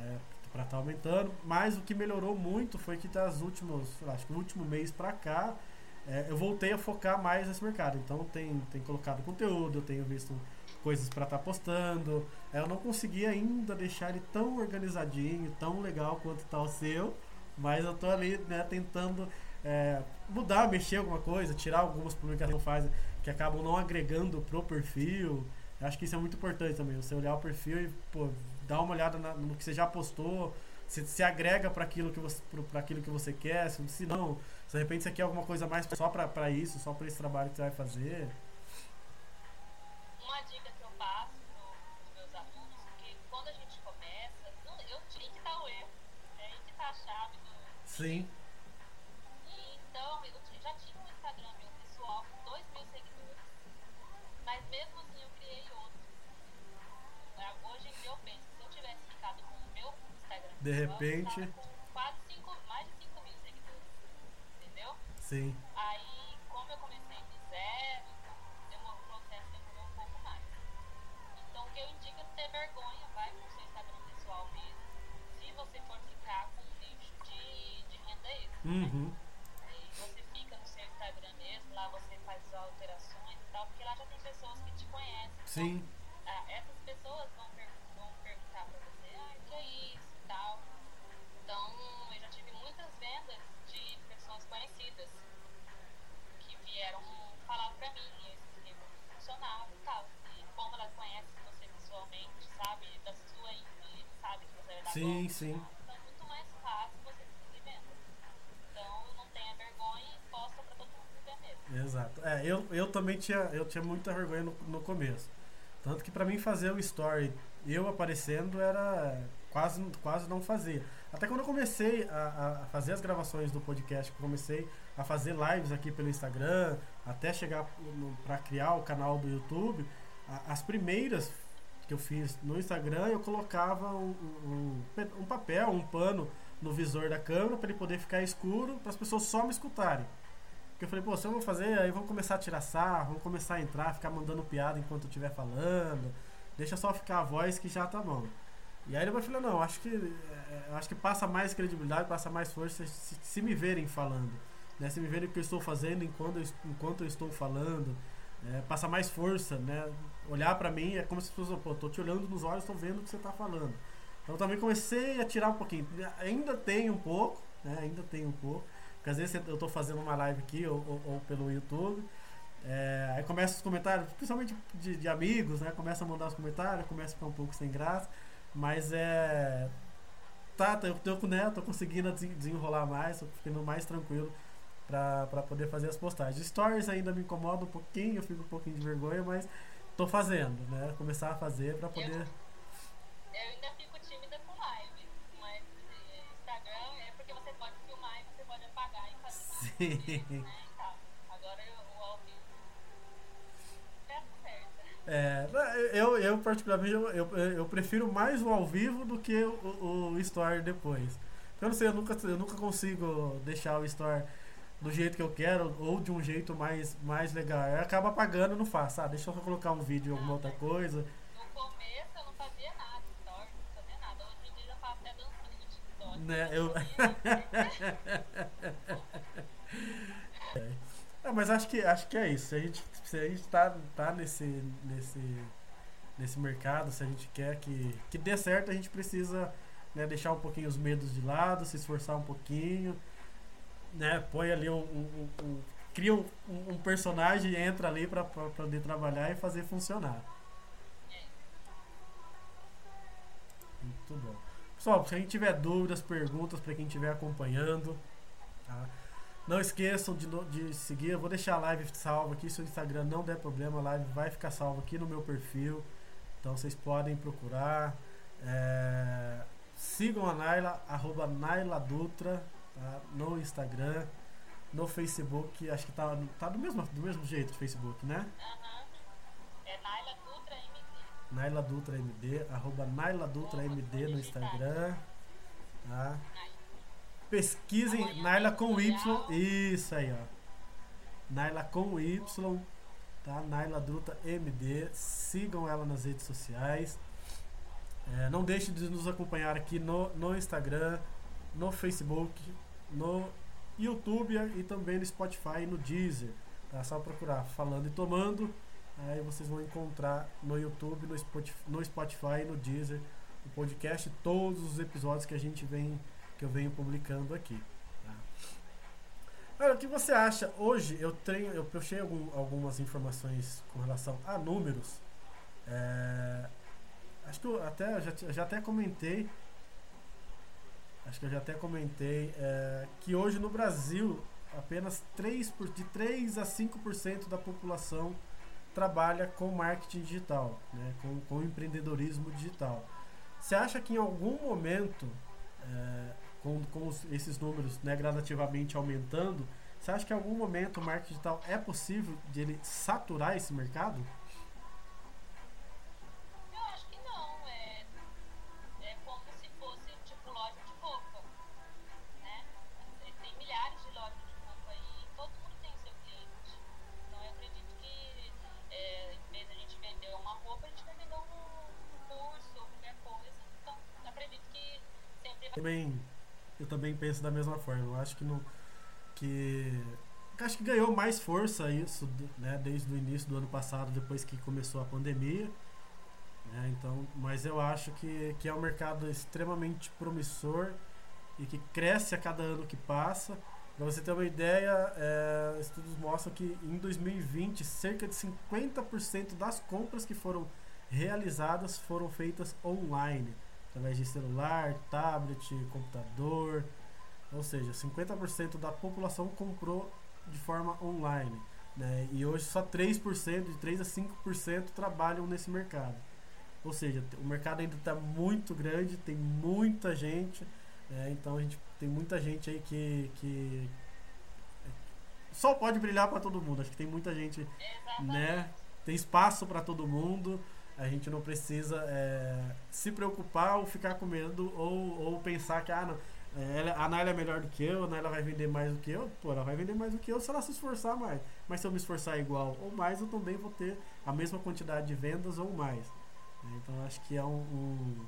é, para estar tá aumentando. Mas o que melhorou muito foi que das últimos, acho que o último mês para cá, é, eu voltei a focar mais nesse mercado. Então tem, tem colocado conteúdo, eu tenho visto coisas para estar tá postando. É, eu não consegui ainda deixar ele tão organizadinho, tão legal quanto está o seu, mas eu tô ali né, tentando é, mudar, mexer alguma coisa, tirar algumas publicações que faz que acabam não agregando pro perfil. Eu acho que isso é muito importante também, você olhar o perfil e pô, dar uma olhada na, no que você já postou, se, se agrega para aquilo que você para aquilo que você quer, se, se não, se de repente você quer alguma coisa mais só para isso, só para esse trabalho que você vai fazer. Uma dica Sim. De repente. Com quase cinco, mais de 5 mil seguidores. Entendeu? Sim. Aí, como eu comecei de zero, demorou, o processo demorou um pouco mais. Então, o que eu indico é ter vergonha, vai pro seu Instagram pessoal mesmo. Se você for ficar com Uhum. E você fica no seu Instagram mesmo, lá você faz alterações e tal, porque lá já tem pessoas que te conhecem. Sim. Então, é da Sim, sim. Exato. É, eu, eu também tinha, eu tinha muita vergonha no, no começo. Tanto que para mim fazer o story, eu aparecendo, era quase, quase não fazer. Até quando eu comecei a, a fazer as gravações do podcast, comecei a fazer lives aqui pelo Instagram, até chegar para criar o canal do YouTube, a, as primeiras que eu fiz no Instagram, eu colocava um, um, um papel, um pano no visor da câmera para ele poder ficar escuro, para as pessoas só me escutarem. Porque eu falei, pô, se eu vou fazer, aí vão começar a tirar sarro, vão começar a entrar, ficar mandando piada enquanto eu estiver falando. Deixa só ficar a voz que já tá bom. E aí ele falou, não, acho que é, acho que passa mais credibilidade, passa mais força se, se me verem falando. Né? Se me verem o que eu estou fazendo enquanto eu, enquanto eu estou falando. É, passa mais força, né? Olhar para mim é como se fosse, pô, tô te olhando nos olhos, tô vendo o que você tá falando. Então também comecei a tirar um pouquinho. Ainda tem um pouco, né? Ainda tem um pouco. Porque às vezes eu estou fazendo uma live aqui ou, ou, ou, pelo YouTube É, aí começa os comentários, principalmente de, de amigos, né? Começa a mandar os comentários, começa a ficar um pouco sem graça. Mas é. Tá, eu tô, né, tô conseguindo desen- desenrolar mais, tô ficando mais tranquilo pra poder fazer as postagens. Stories ainda me incomoda um pouquinho, eu fico um pouquinho de vergonha, mas tô fazendo, né? Começar a fazer pra poder. Eu ainda fico tímida com live, mas eh, Instagram é porque você pode filmar e você pode apagar e fazer Sim. vídeo, né? Agora eu, o ao vivo. É certo. É, eu, eu particularmente, eu, eu, eu prefiro mais o ao vivo do que o, o story depois. Eu não sei, eu nunca, eu nunca consigo deixar o story do jeito que eu quero ou de um jeito mais, mais legal. Eu acabo apagando e não faço. Ah, deixa eu só colocar um vídeo de alguma outra coisa. No começo eu não fazia nada, stories, não fazia nada. Hoje em dia eu faço até dancinha de TikTok. Né, eu- eu... É, mas acho que, acho que é isso. Se a gente, se a gente tá, tá nesse, nesse, nesse mercado, se a gente quer que, que dê certo, a gente precisa né, deixar um pouquinho os medos de lado, se esforçar um pouquinho, né? Põe ali um. um- um- cria um, um personagem e entra ali para poder trabalhar e fazer funcionar. Muito bom. Pessoal, se gente tiver dúvidas, perguntas para quem estiver acompanhando, tá? Não esqueçam de, de seguir. Eu vou deixar a live salva aqui. Se o Instagram não der problema, a live vai ficar salva aqui no meu perfil. Então vocês podem procurar. É, sigam a Naila, arroba Naila Dutra, tá? no Instagram, no Facebook. Acho que tá, tá do, mesmo, do mesmo jeito o Facebook, né? Aham. É Naila Dutra MD. Naila Dutra MD, arroba Naila Dutra MD no Instagram. Tá? Pesquisem Naila com Y. Isso aí, ó. Naila com Y. Tá? Naila Dutra MD. Sigam ela nas redes sociais. É, não deixe de nos acompanhar aqui no, no Instagram, no Facebook, no YouTube e também no Spotify e no Deezer. É só procurar Falando e Tomando. Aí vocês vão encontrar no YouTube, no Spotify, no no Deezer o podcast, todos os episódios que a gente vem que eu venho publicando aqui. Tá? Olha, o que você acha? Hoje eu tenho, eu puxei algum- algumas informações com relação a números. É, acho que eu até já, já até comentei. Acho que eu já até comentei é, que hoje no Brasil apenas 3 por, de 3 a 5% da população trabalha com marketing digital, né, com, com empreendedorismo digital. Você acha que em algum momento é, com, com os- esses números né, gradativamente aumentando, você acha que em algum momento o marketing digital é possível de ele saturar esse mercado? Também, eu também penso da mesma forma. Eu acho que que acho que ganhou mais força isso, né, desde o início do ano passado, depois que começou a pandemia. né, então, mas eu acho que, que é um mercado extremamente promissor e que cresce a cada ano que passa. Para você ter uma ideia, é, estudos mostram que em 2020 cerca de 50% das compras que foram realizadas foram feitas online, através de celular, tablet, computador. Ou seja, 50% da população comprou de forma online. Né? E hoje só 3%, de 3 a 5% trabalham nesse mercado. Ou seja, o mercado ainda está muito grande, tem muita gente. né? então a gente tem muita gente aí que, que só pode brilhar para todo mundo. Acho que tem muita gente Exatamente. né? Tem espaço para todo mundo. A gente não precisa é, se preocupar ou ficar com medo ou, ou pensar que ah, não, é, ela- a Naila é melhor do que eu, a Naila vai vender mais do que eu. Pô, ela vai vender mais do que eu se ela se esforçar mais. Mas se eu me esforçar igual ou mais, eu também vou ter a mesma quantidade de vendas ou mais. né? Então acho que é um. um-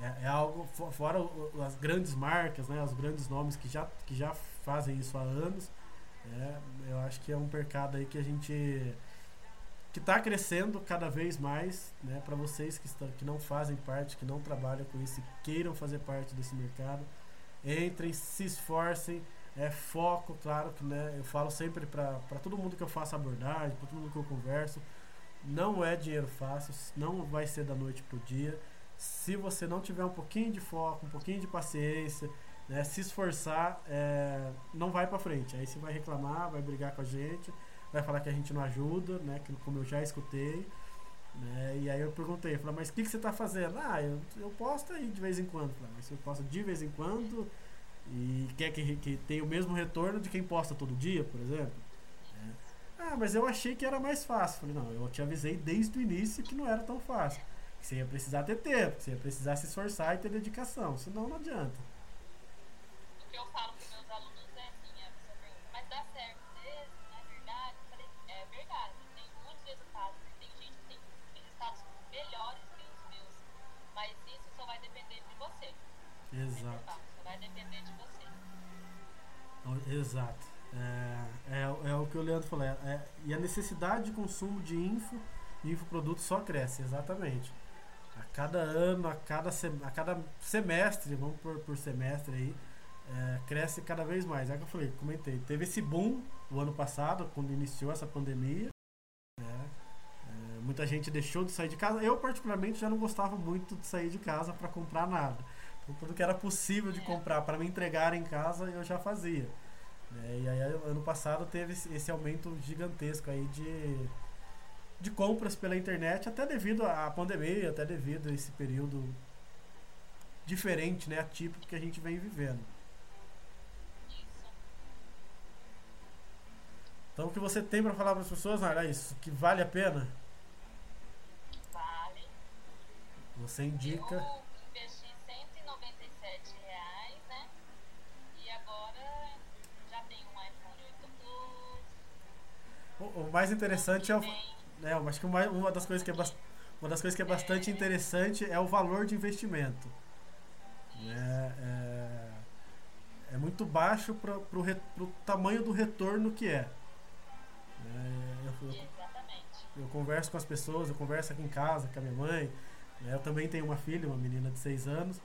é, é algo fo- fora as grandes marcas, né, os grandes nomes que já, que já fazem isso há anos. É, eu acho que é um mercado aí que a gente que está crescendo cada vez mais, né? Para vocês que estão, que não fazem parte, que não trabalham com isso, queiram fazer parte desse mercado, entrem, se esforcem, é foco, claro que né, eu falo sempre para todo mundo que eu faço abordagem, para todo mundo que eu converso, não é dinheiro fácil, não vai ser da noite pro dia. Se você não tiver um pouquinho de foco, um pouquinho de paciência, né, se esforçar, é, não vai para frente. Aí você vai reclamar, vai brigar com a gente, vai falar que a gente não ajuda, né, que, como eu já escutei. Né, e aí eu perguntei, falei, mas o que, que você está fazendo? Ah, eu, eu posto aí de vez em quando. Falei, mas você posta de vez em quando e quer que, que tenha o mesmo retorno de quem posta todo dia, por exemplo? É. Ah, mas eu achei que era mais fácil. Falei, não, eu te avisei desde o início que não era tão fácil. Que você ia precisar ter tempo, que você ia precisar se esforçar e ter dedicação, senão não adianta. O que eu falo Exato. É, é, é o que o Leandro falou. É, é, e a necessidade de consumo de info, infoprodutos só cresce, exatamente. A cada ano, a cada, a cada semestre, vamos por, por semestre aí, é, cresce cada vez mais. É o que eu falei, comentei. Teve esse boom o ano passado, quando iniciou essa pandemia. Né? É, muita gente deixou de sair de casa. Eu, particularmente, já não gostava muito de sair de casa para comprar nada. Então, tudo que era possível de comprar para me entregar em casa, eu já fazia. Né? E aí, ano passado, teve esse aumento gigantesco aí de, de compras pela internet, até devido à pandemia, até devido a esse período diferente, né, atípico que a gente vem vivendo. Então, o que você tem para falar para as pessoas, Nara, é isso, que vale a pena? Vale. Você indica. Eu O, o mais interessante é o. Tem- É, eu acho que uma, uma das coisas que é uma das coisas que é bastante interessante é o valor de investimento. Né? É, é muito baixo para o tamanho do retorno que é. É, eu- eu, eu converso com as pessoas, eu converso aqui em casa com a minha mãe. né? Eu também tenho uma filha, uma menina de 6 anos.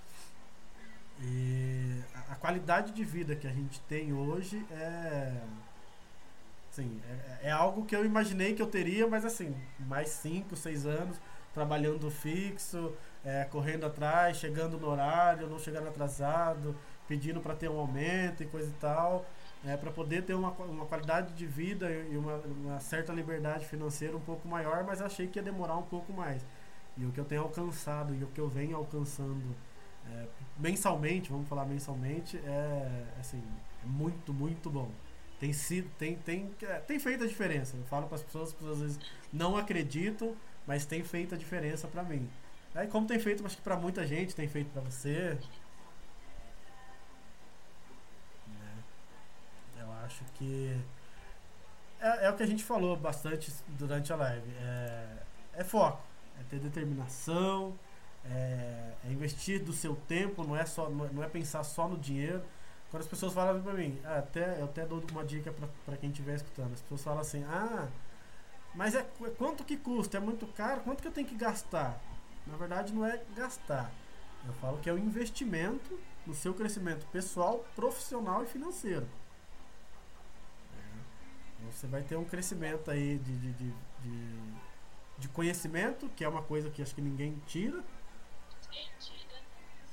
E a, a qualidade de vida que a gente tem hoje é. Assim, é, é algo que eu imaginei que eu teria, mas assim, mais 5, 6 anos, trabalhando fixo, é, correndo atrás, chegando no horário, não chegando atrasado, pedindo para ter um aumento e coisa e tal, é, para poder ter uma, uma qualidade de vida e uma, uma certa liberdade financeira um pouco maior, mas achei que ia demorar um pouco mais. E o que eu tenho alcançado e o que eu venho alcançando é, mensalmente, vamos falar mensalmente, é assim, é muito, muito bom. Tem sido, tem, tem, é, tem feito a diferença. Eu falo para as pessoas, as pessoas às vezes não acreditam, mas tem feito a diferença para mim. Aí como tem feito, acho que para muita gente, tem feito para você. né? Eu acho que é, é o que a gente falou bastante durante a live. É, é foco, é ter determinação, é, é investir do seu tempo, não é só não é- não é pensar só no dinheiro. Quando as pessoas falam pra mim, ah, até, eu até dou uma dica pra, pra quem estiver escutando. As pessoas falam assim, ah, mas é qu- quanto que custa? É muito caro? Quanto que eu tenho que gastar? Na verdade não é gastar. Eu falo que é o investimento no seu crescimento pessoal, profissional e financeiro. É. Você vai ter um crescimento aí de, de, de, de, de conhecimento, que é uma coisa que acho que ninguém tira, Mentira.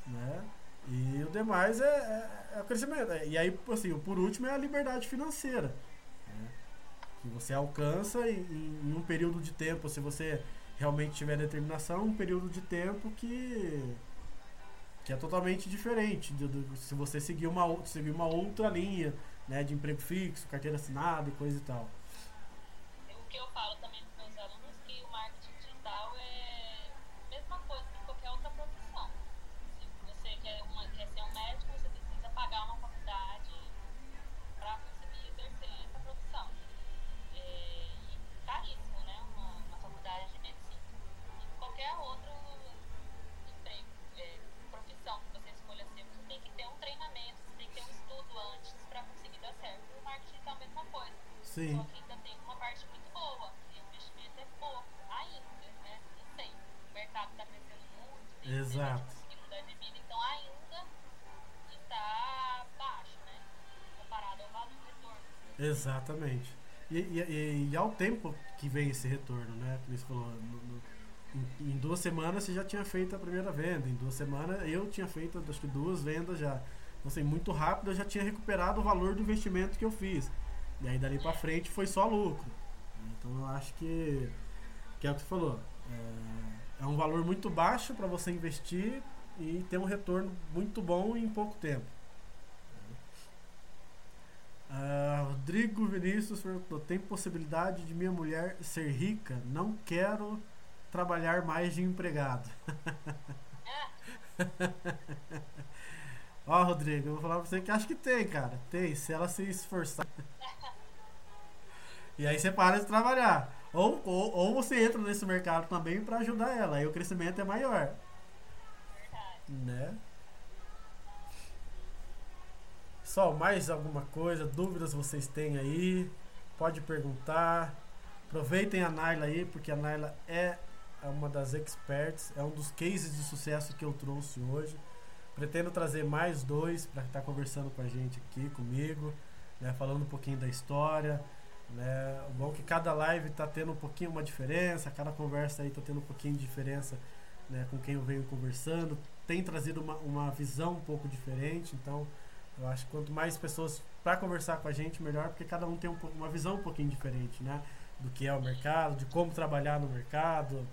né? E o demais é, é, é o crescimento. E aí, assim, por último é a liberdade financeira. né? Que você alcança em, em um período de tempo, se você realmente tiver determinação, um período de tempo que, que é totalmente diferente do, do- se você seguir uma, seguir uma outra linha né, de emprego fixo, carteira assinada e coisa e tal. O que eu falo também Exatamente. E, e, e ao tempo que vem esse retorno, né? Que você falou, no, no, em, duas semanas você já tinha feito a primeira venda, em duas semanas eu tinha feito acho que duas vendas já. Então, assim, muito rápido eu já tinha recuperado o valor do investimento que eu fiz. E aí dali pra frente foi só lucro. Então eu acho que, que é o que você falou. É, é um valor muito baixo para você investir e ter um retorno muito bom em pouco tempo. Rodrigo Vinícius perguntou: tem possibilidade de minha mulher ser rica? Não quero trabalhar mais de empregado. Ó, Rodrigo, eu vou falar pra você que acho que tem, cara. Tem, se ela se esforçar. e aí você para de trabalhar. Ou, ou, ou você entra nesse mercado também para ajudar ela. Aí o crescimento é maior. Né? Só mais alguma coisa, dúvidas vocês têm aí? Pode perguntar. Aproveitem a Naila aí, porque a Naila é uma das experts, é um dos cases de sucesso que eu trouxe hoje. Pretendo trazer mais dois para estar conversando com a gente aqui, comigo, né, falando um pouquinho da história. Né. O bom é que cada live está tendo um pouquinho uma diferença, cada conversa aí está tendo um pouquinho de diferença né, com quem eu venho conversando. Tem trazido uma, uma visão um pouco diferente, então eu acho que quanto mais pessoas para conversar com a gente, melhor, porque cada um tem um, uma visão um pouquinho diferente, né? Do que é o mercado, de como trabalhar no mercado,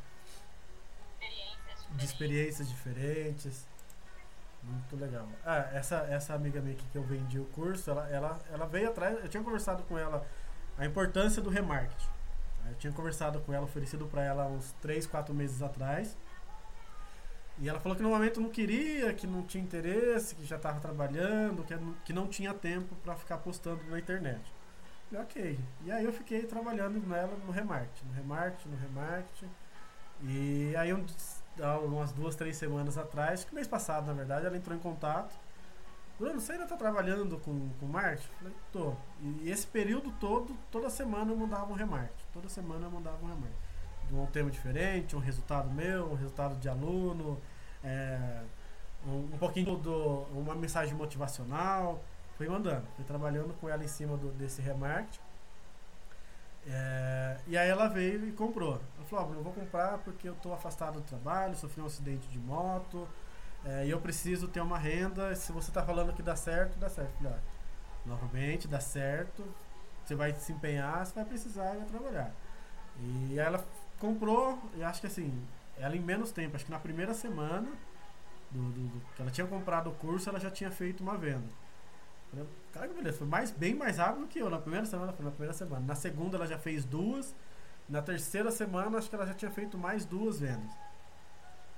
Experiências de experiências diferentes. Muito legal. Ah, essa, essa amiga minha aqui que eu vendi o curso, ela, ela, ela veio atrás, eu tinha conversado com ela a importância do remarketing. Eu tinha conversado com ela, oferecido para ela uns 3, 4 meses atrás. E ela falou que no momento não queria, que não tinha interesse, que já estava trabalhando, que, que não tinha tempo para ficar postando na internet. E ok. E aí eu fiquei trabalhando nela no remarketing, no remarketing, no remarketing. E aí um, umas duas, três semanas atrás, que mês passado na verdade, ela entrou em contato. Bruno, você ainda está trabalhando com, com marketing? Falei, tô. E esse período todo, toda semana eu mandava um remarketing. Toda semana eu mandava um remarketing um tema diferente, um resultado meu, um resultado de aluno, é, um, um, pouquinho do uma mensagem motivacional, fui mandando, fui trabalhando com ela em cima do, desse remarketing. É, e aí ela veio e comprou. Ela falou, oh, eu vou comprar porque eu estou afastado do trabalho, sofri um acidente de moto, é, e eu preciso ter uma renda. Se você está falando que dá certo, dá certo. Falei, novamente, dá certo. Você vai se empenhar, você vai precisar ir trabalhar. E ela comprou, e acho que assim, ela em menos tempo, acho que na primeira semana do, do, do que ela tinha comprado o curso, ela já tinha feito uma venda. Cara, que beleza, foi mais, bem mais rápido que eu. Na primeira semana, na primeira semana. Na segunda ela já fez duas. Na terceira semana acho que ela já tinha feito mais duas vendas.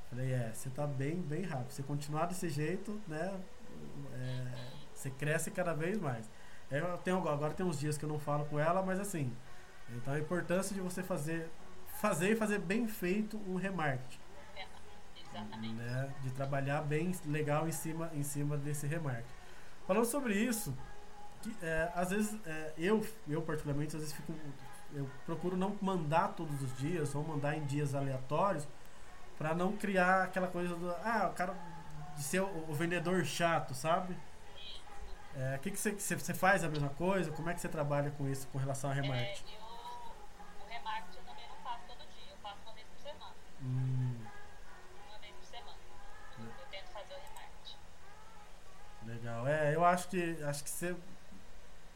Falei, é, você tá bem, bem rápido. Se continuar desse jeito, né? É, você cresce cada vez mais. Eu tenho, agora tem uns dias que eu não falo com ela, mas assim. Então a importância de você fazer fazer e fazer bem feito um remarketing. Exatamente. Né? De trabalhar bem legal em cima, em cima desse remarketing. Falando sobre isso, que, é, às vezes é, eu, eu particularmente, às vezes fico, eu procuro não mandar todos os dias ou mandar em dias aleatórios para não criar aquela coisa do ah, o cara de ser o, o vendedor chato, sabe? O é, que que você faz a mesma coisa? Como é que você trabalha com isso com relação a remarketing? É, eu, o remarketing eu também não faço todo dia, eu faço uma vez por semana. Uma vez por semana. Eu, tento fazer o. Legal. É, eu acho que acho que você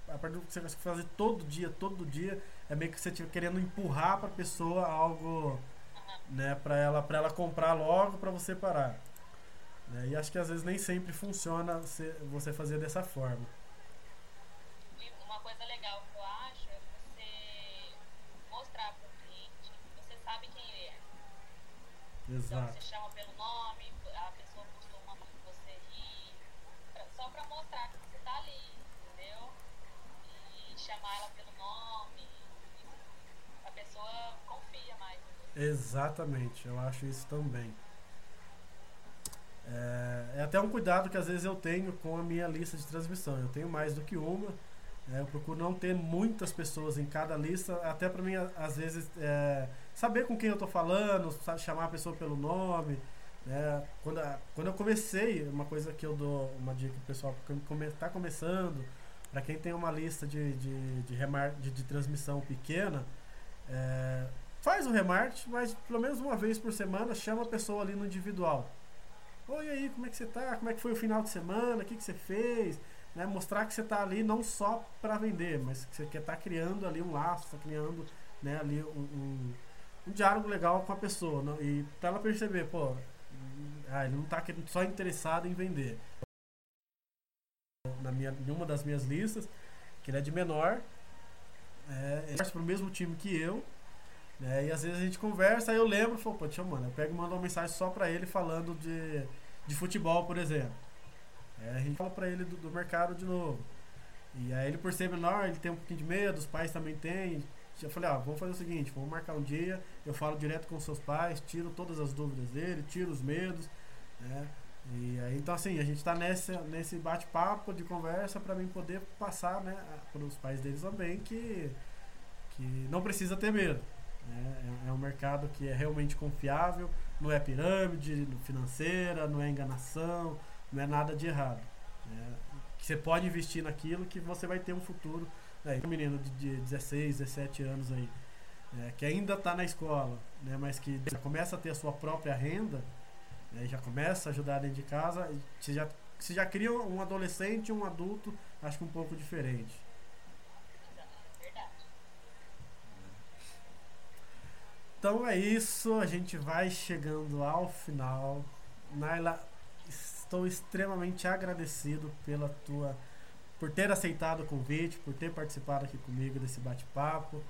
a partir do que você fazer todo dia, todo dia, é meio que você estiver querendo empurrar para a pessoa algo, né, para ela, para ela comprar logo para você parar. Né? E acho que às vezes nem sempre funciona você fazer dessa forma. E uma coisa legal que eu acho é você mostrar para o cliente que você sabe quem ele é. Então Exato. você chama pelo nome, a pessoa costuma você rir, pra- só mostrar que você tá ali, entendeu? E chamar ela pelo nome, a pessoa confia mais em você. Exatamente, eu acho isso também. É, é até um cuidado que às vezes eu tenho com a minha lista de transmissão. Eu tenho mais do que uma. Né, eu procuro não ter muitas pessoas em cada lista, até para mim, às vezes, é, saber com quem eu estou falando, chamar a pessoa pelo nome. né. Quando, quando eu comecei, uma coisa que eu dou, uma dica pro pessoal que está começando, para quem tem uma lista de, de, de, remar, de, de transmissão pequena, é, faz o remarketing, mas pelo menos uma vez por semana chama a pessoa ali no individual. Oi, aí, como é que você tá? Como é que foi o final de semana? O que, que você fez? Né? Mostrar que você está ali não só para vender, mas que você quer estar tá criando ali um laço, está criando né, ali um, um, um, diálogo legal com a pessoa. E para ela perceber, pô, ah, ele não está só interessado em vender. Na minha, em uma das minhas listas, que ele é de menor, é, ele para o mesmo time que eu, né? E às vezes a gente conversa, aí eu lembro, falo, pô, deixa, mano, eu pego e mando uma mensagem só pra ele falando de, de futebol, por exemplo. Aí a gente fala pra ele do, do mercado de novo. E aí ele, por ser menor, ele tem um pouquinho de medo, os pais também têm. Eu falei, ó, vamos fazer o seguinte, vamos marcar um dia, eu falo direto com seus pais, tiro todas as dúvidas dele, tiro os medos, né? E aí, então assim, a gente está nesse, nesse bate-papo de conversa para mim poder passar, né, para os pais deles também que, que não precisa ter medo. É, é, um mercado que é realmente confiável, não é pirâmide financeira, não é enganação, não é nada de errado. Né? Você pode investir naquilo que você vai ter um futuro. Né? Um menino de 16, 17 anos aí, né? que ainda está na escola, né? mas que já começa a ter a sua própria renda, né? já começa a ajudar dentro de casa, você já, você já cria um adolescente um adulto, acho que um pouco diferente. Então é isso, a gente vai chegando ao final. Naila, estou extremamente agradecido pela tua por ter aceitado o convite, por ter participado aqui comigo desse bate-papo.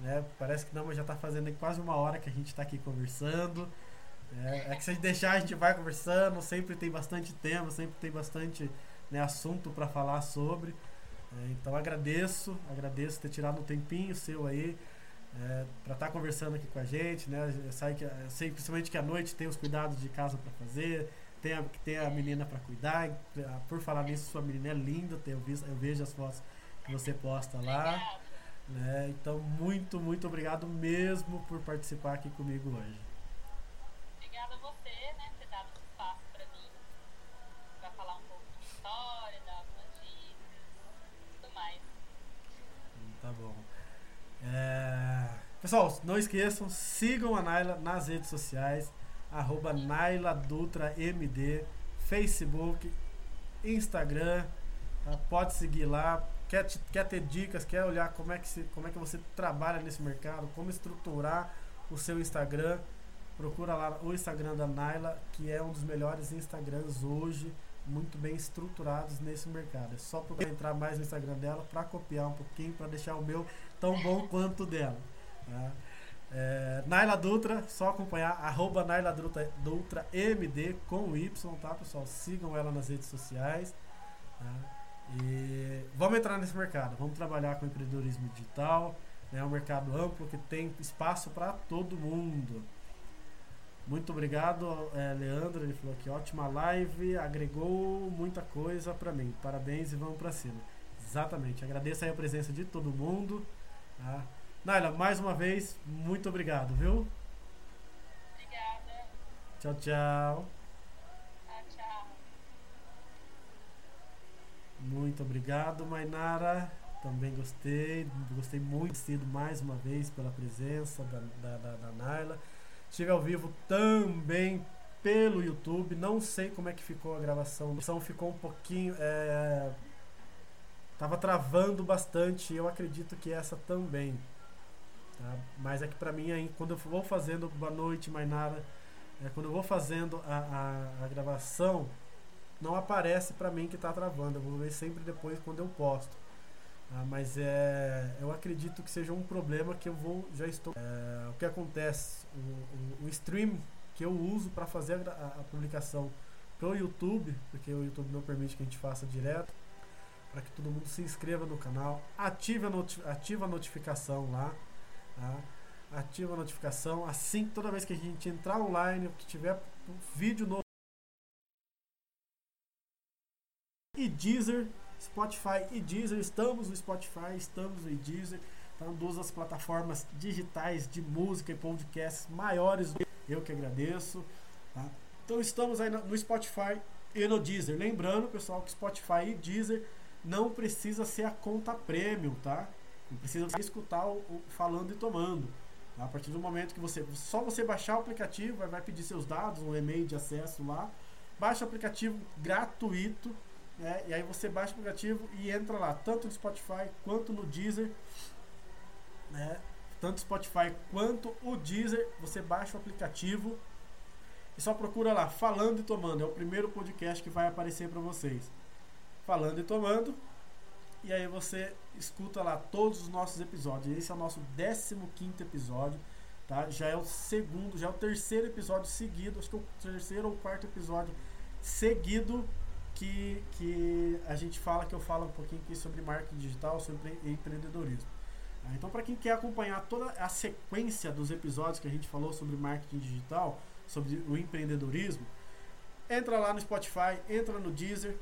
Né? Parece que não, mas já está fazendo quase uma hora que a gente está aqui conversando. É, é, que se deixar, a gente vai conversando. Sempre tem bastante tema, sempre tem bastante né, assunto para falar sobre. É, então agradeço, agradeço ter tirado um tempinho seu aí é, para estar tá conversando aqui com a gente, né? Eu sei, que, eu sei principalmente que à noite tem os cuidados de casa para fazer, tem a, tem a menina para cuidar. Por falar nisso, sua menina é linda, eu, visto, eu vejo as fotos que você posta lá. Né? Então, muito, muito obrigado mesmo por participar aqui comigo hoje. Obrigada a você, né, por ter dado espaço para mim, para falar um pouco de história, dar algumas dicas, tudo mais. Tá bom. É... Pessoal, não esqueçam, sigam a Naila nas redes sociais, arroba Naila Dutra MD, Facebook, Instagram, tá? pode seguir lá. Quer, quer ter dicas, quer olhar como é, que se, como é que você trabalha nesse mercado, como estruturar o seu Instagram, procura lá o Instagram da Naila, que é um dos melhores Instagrams hoje muito bem estruturados nesse mercado. É só para entrar mais no Instagram dela para copiar um pouquinho, para deixar o meu tão bom quanto dela. Tá? É, Naila Dutra, só acompanhar, arroba Naila Dutra, Dutra MD com Y, tá pessoal? Sigam ela nas redes sociais. Tá? E vamos entrar nesse mercado, vamos trabalhar com empreendedorismo digital. É um mercado amplo que tem espaço para todo mundo. Muito obrigado, é, Leandro. Ele falou que ótima live, agregou muita coisa para mim. Parabéns e vamos para cima. Exatamente. Agradeço aí a presença de todo mundo. Tá? Naila, mais uma vez, muito obrigado, viu? Obrigada. Tchau, tchau. Tchau, tchau. Muito obrigado, Mainara. Também gostei. Gostei muito sido mais uma vez pela presença da, da, da, da Naila. Estive ao vivo também pelo YouTube. Não sei como é que ficou a gravação. A gravação ficou um pouquinho. É, tava travando bastante. Eu acredito que essa também. Tá? Mas é que pra mim, aí, quando eu vou fazendo Boa Noite, Mainara, é, quando eu vou fazendo a, a, a gravação, não aparece pra mim que tá travando. Eu vou ver sempre depois quando eu posto. Ah, mas é, eu acredito que seja um problema que eu vou já estou. É, o que acontece? O, o, o stream que eu uso para fazer a, a, publicação pro YouTube, porque o YouTube não permite que a gente faça direto, para que todo mundo se inscreva no canal, ative a, ative a notificação lá, tá? ativa a notificação, assim toda vez que a gente entrar online, que tiver vídeo novo e Deezer Spotify e Deezer. Estamos no Spotify, estamos no Deezer. Então, duas das plataformas digitais de música e podcasts maiores. Eu que agradeço. Tá? Então, estamos aí no Spotify e no Deezer. Lembrando, pessoal, que Spotify e Deezer não precisa ser a conta premium, tá? Precisa escutar o, o falando e tomando. A partir do momento que você. Só você baixar o aplicativo, vai, vai pedir seus dados, um e-mail de acesso lá. Baixa o aplicativo gratuito. Né? E aí você baixa o aplicativo e entra lá, tanto no Spotify quanto no Deezer. Né? Tanto Spotify quanto o Deezer. Você baixa o aplicativo e só procura lá, Falando e Tomando. É o primeiro podcast que vai aparecer para vocês. Falando e Tomando. E aí você escuta lá todos os nossos episódios. Esse é o nosso 15 episódio. Tá? Já é o segundo, já é o terceiro episódio seguido. Acho que é o terceiro ou quarto episódio seguido que, que a gente fala, que eu falo um pouquinho aqui sobre marketing digital, sobre empreendedorismo. Tá? Então, para quem quer acompanhar toda a sequência dos episódios que a gente falou sobre marketing digital, sobre o empreendedorismo, entra lá no Spotify, entra no Deezer,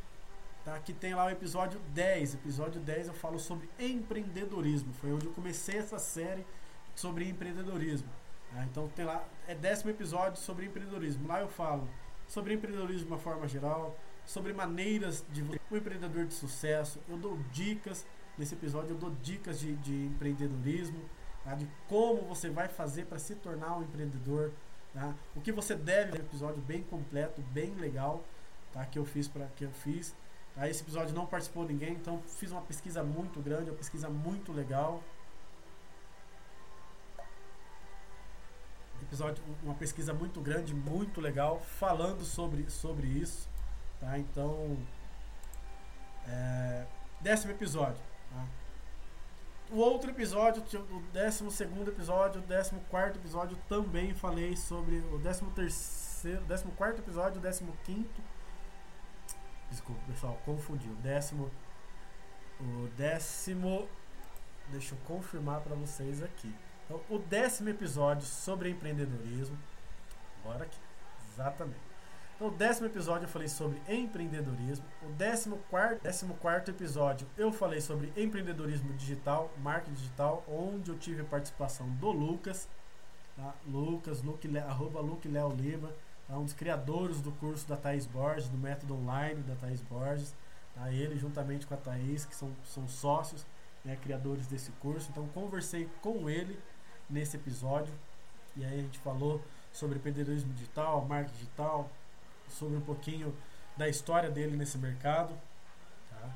tá? que tem lá o episódio 10. Episódio 10 eu falo sobre empreendedorismo. Foi onde eu comecei essa série sobre empreendedorismo. Tá? Então tem lá, é décimo episódio sobre empreendedorismo. Lá eu falo sobre empreendedorismo de uma forma geral, sobre maneiras de um empreendedor de sucesso. Eu dou dicas nesse episódio, eu dou dicas de, de empreendedorismo, tá? de como você vai fazer para se tornar um empreendedor. Tá? O que você deve, é um episódio bem completo, bem legal, tá? Que eu fiz para que eu fiz. Tá? Esse episódio não participou ninguém, então fiz uma pesquisa muito grande, uma pesquisa muito legal. Episódio, uma pesquisa muito grande, muito legal, falando sobre, sobre isso. Tá? Então, é, décimo episódio. Tá? O outro episódio, o décimo segundo episódio, o décimo quarto episódio, também falei sobre o décimo terceiro, décimo quarto episódio, o décimo quinto. Desculpa, pessoal, confundi. O décimo, o décimo, deixa eu confirmar para vocês aqui. Então, o décimo episódio sobre empreendedorismo. Bora aqui, exatamente. No décimo episódio eu falei sobre empreendedorismo. O décimo quarto, décimo quarto episódio eu falei sobre empreendedorismo digital, marketing digital, onde eu tive a participação do Lucas, tá? Lucas, Luke, arroba Luke Lima, tá? um dos criadores do curso da Thaís Borges, do método online da Thaís Borges. Tá? Ele juntamente com a Thaís, que são, são sócios, né, criadores desse curso. Então conversei com ele nesse episódio. E aí a gente falou sobre empreendedorismo digital, marketing digital, sobre um pouquinho da história dele nesse mercado. Tá?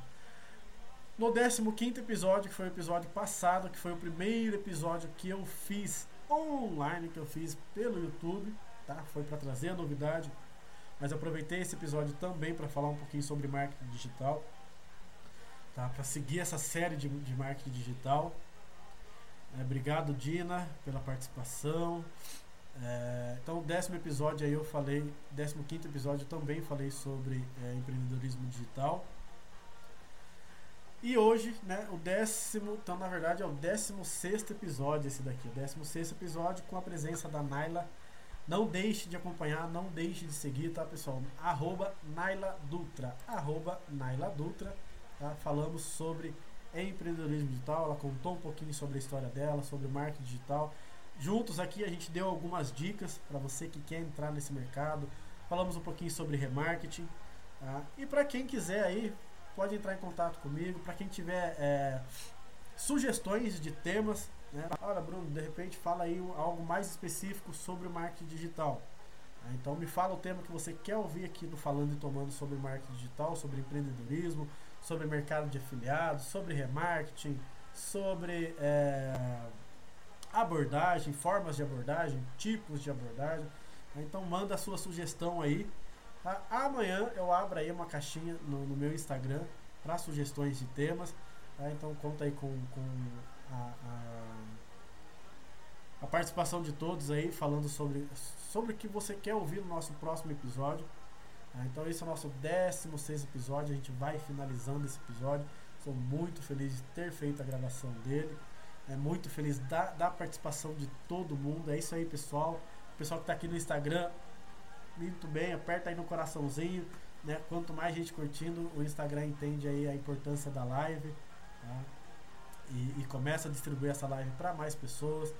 No 15 episódio, que foi o episódio passado, que foi o primeiro episódio que eu fiz online, que eu fiz pelo YouTube, tá? foi para trazer a novidade, mas aproveitei esse episódio também para falar um pouquinho sobre marketing digital, tá? para seguir essa série de, de marketing digital. É, obrigado, Dina, pela participação. É, então, décimo episódio aí eu falei, décimo quinto episódio também falei sobre é, empreendedorismo digital. E hoje, né, o décimo, então na verdade é o décimo sexto episódio esse daqui, o décimo sexto episódio com a presença da Naila. Não deixe de acompanhar, não deixe de seguir, tá pessoal? Arroba Naila Dutra, arroba Naila Dutra, tá? Falamos sobre empreendedorismo digital, ela contou um pouquinho sobre a história dela, sobre marketing digital, Juntos aqui a gente deu algumas dicas para você que quer entrar nesse mercado. Falamos um pouquinho sobre remarketing. Tá? E para quem quiser aí, pode entrar em contato comigo. Para quem tiver é, sugestões de temas, né? Olha, Bruno, de repente fala aí algo mais específico sobre o marketing digital. Tá? Então me fala o tema que você quer ouvir aqui no Falando e Tomando sobre marketing digital, sobre empreendedorismo, sobre mercado de afiliados, sobre remarketing, sobre é, abordagem, formas de abordagem, tipos de abordagem. Então manda a sua sugestão aí. Tá? Amanhã eu abro aí uma caixinha no, no meu Instagram para sugestões de temas. Tá? Então conta aí com, com a, a, participação de todos aí, falando sobre, sobre o que você quer ouvir no nosso próximo episódio. Tá? Então esse é o nosso 16 episódio. A gente vai finalizando esse episódio. Sou muito feliz de ter feito a gravação dele. É muito feliz da, da participação de todo mundo. É isso aí, pessoal. O pessoal que está aqui no Instagram, muito bem, aperta aí no coraçãozinho. Né? Quanto mais gente curtindo, o Instagram entende aí a importância da live. Tá? E, e, começa a distribuir essa live para mais pessoas.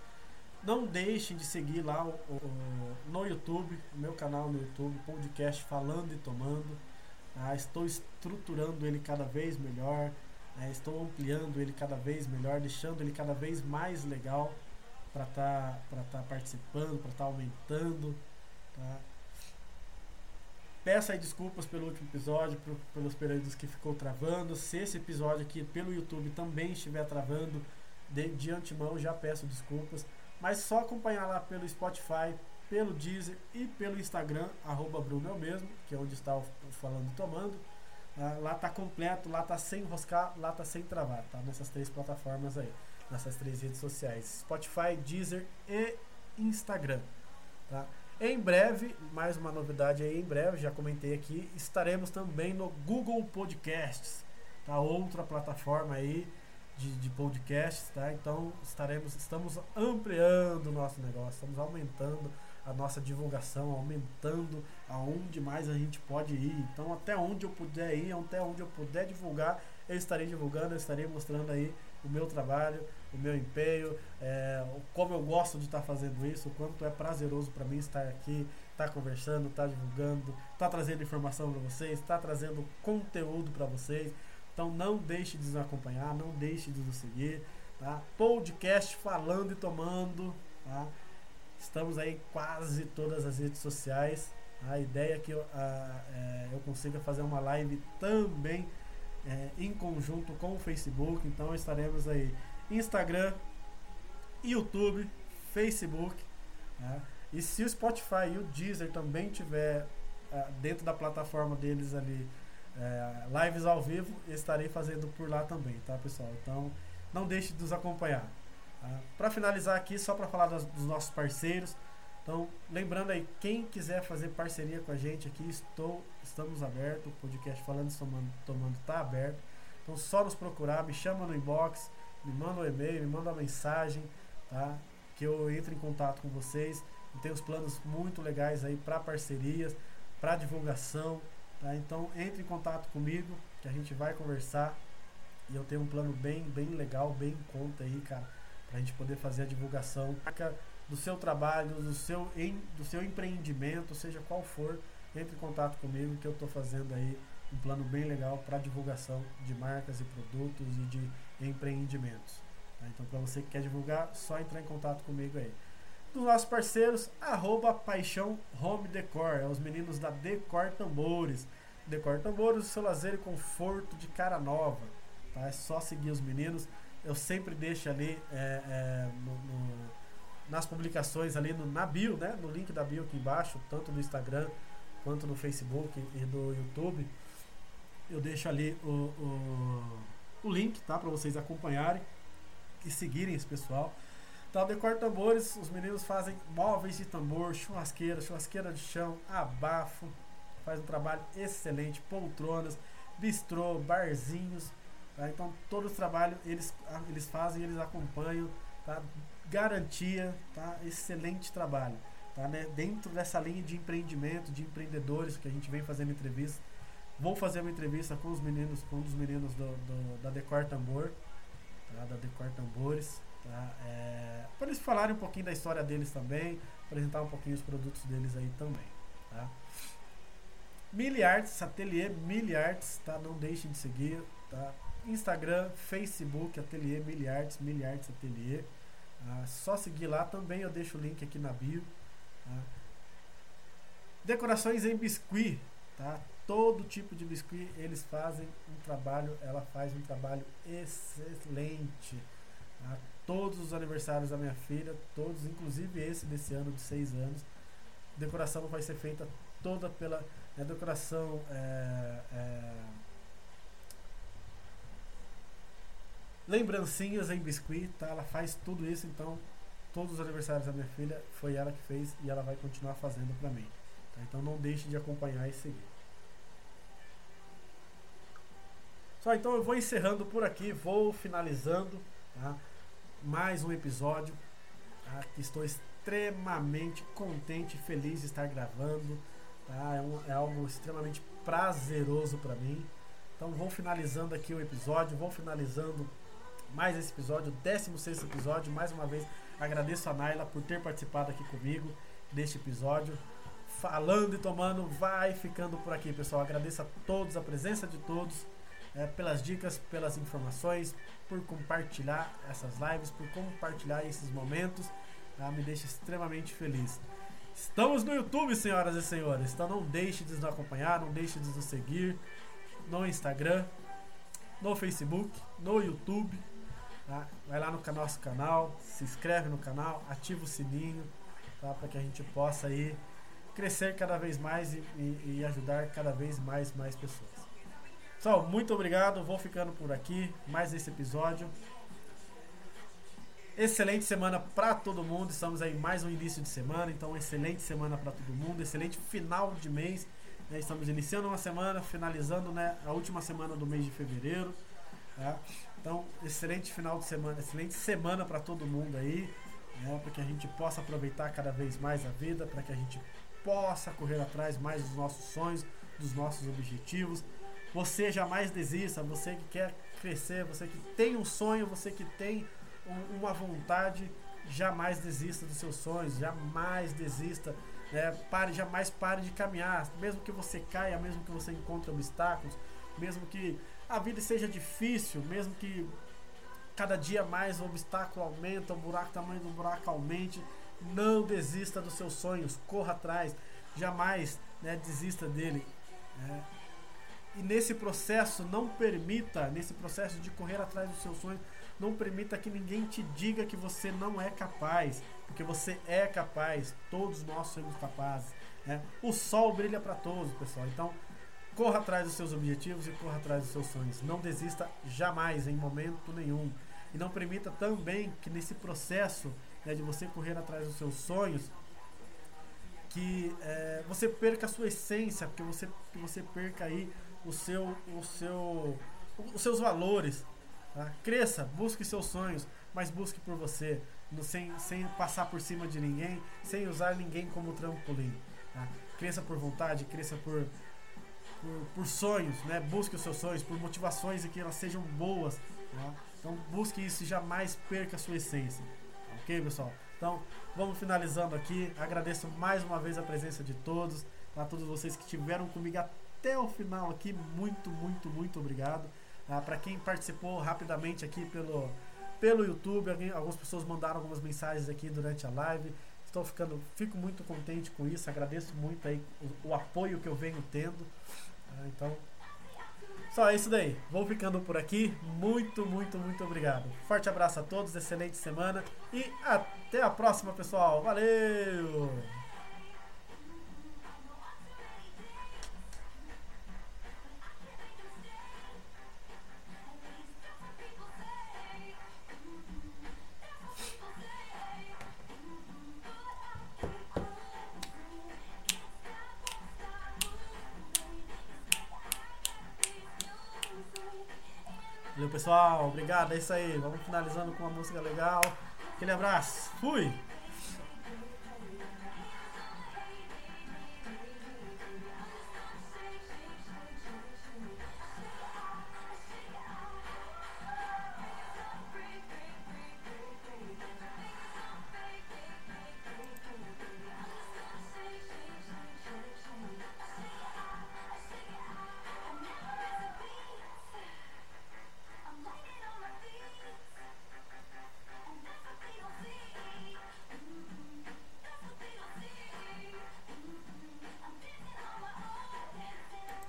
Não deixem de seguir lá o, o, no YouTube, meu canal no YouTube, podcast Falando e Tomando. Tá? Estou estruturando ele cada vez melhor, né? estou ampliando ele cada vez melhor, deixando ele cada vez mais legal para estar tá, tá participando, para estar tá aumentando. Tá? Peço aí desculpas pelo último episódio, por, pelos períodos que ficou travando. Se esse episódio aqui pelo YouTube também estiver travando, de, de antemão já peço desculpas. Mas só acompanhar lá pelo Spotify, pelo Deezer e pelo Instagram, arroba Bruno eu mesmo, que é onde está o Falando Tomando. Ah, lá tá completo, lá tá sem enroscar, lá tá sem travar, tá? Nessas três plataformas aí, nessas três redes sociais: Spotify, Deezer e Instagram, tá? Em breve, mais uma novidade aí, em breve, já comentei aqui, estaremos também no Google Podcasts, tá? Outra plataforma aí de, de podcasts, tá? Então estaremos, estamos ampliando o nosso negócio, estamos aumentando a nossa divulgação, aumentando aonde mais a gente pode ir. Então, até onde eu puder ir, até onde eu puder divulgar, eu estarei divulgando, eu estarei mostrando aí o meu trabalho, o meu empenho, é, como eu gosto de estar tá fazendo isso, o quanto é prazeroso para mim estar aqui, estar tá conversando, estar tá divulgando, estar tá trazendo informação para vocês, estar tá trazendo conteúdo para vocês. Então, não deixe de nos acompanhar, não deixe de nos seguir. Tá? Podcast falando e tomando. Tá? Estamos aí quase todas as redes sociais. A ideia é que eu, a, é, eu consiga fazer uma live também é, em conjunto com o Facebook. Então estaremos aí Instagram, YouTube, Facebook. Né? E se o Spotify e o Deezer também tiver é, dentro da plataforma deles ali é, lives ao vivo, estarei fazendo por lá também, tá pessoal? Então não deixe de nos acompanhar. Tá? Para finalizar aqui, só para falar das, dos nossos parceiros. Então, lembrando aí, quem quiser fazer parceria com a gente aqui, estou, estamos abertos. O podcast Falando e Tomando, Tomando tá aberto. Então, só nos procurar, me chama no inbox, me manda um e-mail, me manda uma mensagem, tá? Que eu entre em contato com vocês. E tem os planos muito legais aí para parcerias, para divulgação, tá? Então, entre em contato comigo, que a gente vai conversar. E eu tenho um plano bem, bem legal, bem em conta aí, cara para a gente poder fazer a divulgação do seu trabalho, do seu, em, do seu empreendimento, seja qual for, entre em contato comigo que eu estou fazendo aí um plano bem legal para divulgação de marcas e produtos e de empreendimentos. Tá? Então, para você que quer divulgar, só entrar em contato comigo aí. Dos nossos parceiros, arroba Paixão Home Decor, é os meninos da Decor Tambores. Decor Tambores, o seu lazer e conforto de cara nova. Tá? É só seguir os meninos eu sempre deixo ali é, é, no, no, nas publicações ali no, na bio, né? No link da bio aqui embaixo, tanto no Instagram quanto no Facebook e do YouTube. Eu deixo ali o, o, o link, tá? Para vocês acompanharem e seguirem esse pessoal. Então, Decor Tambores, os meninos fazem móveis de tambor, churrasqueira, churrasqueira de chão, abafo, faz um trabalho excelente, poltronas, bistrô, barzinhos, Tá? Então, todo o trabalho eles, eles fazem, eles acompanham. Tá? Garantia, tá? excelente trabalho. Tá? Né? Dentro dessa linha de empreendimento, de empreendedores que a gente vem fazendo entrevista. Vou fazer uma entrevista com os meninos, com um dos meninos do, do da Decor Tambor, tá? da Decor Tambores. Tá? É, para eles falarem um pouquinho da história deles também, apresentar um pouquinho os produtos deles aí também. Tá? Miliards, Ateliê Miliards, tá? Não deixem de seguir, tá? Instagram, Facebook, Ateliê Miliards, Miliards Ateliê. Ah, só seguir lá também, eu deixo o link aqui na bio. Tá? Decorações em biscuit, tá? Todo tipo de biscuit eles fazem um trabalho, ela faz um trabalho excelente. Tá? Todos os aniversários da minha filha, todos, inclusive esse desse ano de 6 anos, decoração vai ser feita toda pela né, decoração é, é, lembrancinhas em biscuit, tá? Ela faz tudo isso, então todos os aniversários da minha filha foi ela que fez e ela vai continuar fazendo para mim. Tá? Então não deixe de acompanhar e seguir. Então eu vou encerrando por aqui, vou finalizando tá? mais um episódio. Tá? Estou extremamente contente e feliz de estar gravando. Tá? É, um, é algo extremamente prazeroso para mim. Então vou finalizando aqui o episódio, vou finalizando mais esse episódio, o 16 episódio. Mais uma vez agradeço a Naila por ter participado aqui comigo deste episódio. falando e tomando vai ficando por aqui, pessoal. Agradeço a todos, a presença de todos, é, pelas dicas, pelas informações, por compartilhar essas lives, por compartilhar esses momentos. Tá? Me deixa extremamente feliz. Estamos no YouTube, senhoras e senhores. Então não deixe de nos acompanhar, não deixe de nos seguir no Instagram, no Facebook, no YouTube. Tá? Vai lá no nosso canal, se inscreve no canal, ativa o sininho, tá? para que a gente possa aí crescer cada vez mais e, e, e ajudar cada vez mais mais pessoas. Pessoal, muito obrigado. Vou ficando por aqui. Mais esse episódio. Excelente semana para todo mundo. Estamos aí mais um início de semana, então excelente semana para todo mundo, excelente final de mês. Né? Estamos iniciando uma semana, finalizando né, a última semana do mês de fevereiro. Tá? Então, excelente final de semana, excelente semana para todo mundo aí, né? para que a gente possa aproveitar cada vez mais a vida, para que a gente possa correr atrás mais dos nossos sonhos, dos nossos objetivos. Você jamais desista, você que quer crescer, você que tem um sonho, você que tem uma vontade, jamais desista dos seus sonhos, jamais desista, né? pare, jamais pare de caminhar, mesmo que você caia, mesmo que você encontre obstáculos, mesmo que a vida seja difícil, mesmo que cada dia mais o obstáculo aumenta, o buraco, o tamanho do buraco aumente, não desista dos seus sonhos, corra atrás, jamais né, desista dele. Né? E nesse processo, não permita, nesse processo de correr atrás dos seus sonhos, não permita que ninguém te diga que você não é capaz, porque você é capaz. Todos nós somos capazes. Né? O sol brilha para todos, pessoal. Então, corra atrás dos seus objetivos e corra atrás dos seus sonhos. Não desista jamais, em momento nenhum. E não permita também que nesse processo né, de você correr atrás dos seus sonhos, que é, você perca a sua essência, porque você, que você perca aí o seu, o seu, os seus valores, Tá? Cresça, busque seus sonhos, mas busque por você, no, sem, sem passar por cima de ninguém, sem usar ninguém como trampolim. Tá? Cresça por vontade, cresça por, por, por, sonhos, né? busque os seus sonhos, por motivações e que elas sejam boas. Tá? Então busque isso e jamais perca a sua essência. Ok, pessoal? Então vamos finalizando aqui. Agradeço mais uma vez a presença de todos, a todos vocês que estiveram comigo até o final aqui. Muito, muito, muito obrigado. Ah, para quem participou rapidamente aqui pelo, pelo YouTube, alguém, algumas pessoas mandaram algumas mensagens aqui durante a live. Estou ficando, fico muito contente com isso, agradeço muito aí o, o apoio que eu venho tendo. Ah, então, só isso daí. Vou ficando por aqui. Muito, muito, muito obrigado. Forte abraço a todos, excelente semana e até a próxima, pessoal. Valeu, pessoal. Obrigado. É isso aí. Vamos finalizando com uma música legal. Aquele abraço. Fui!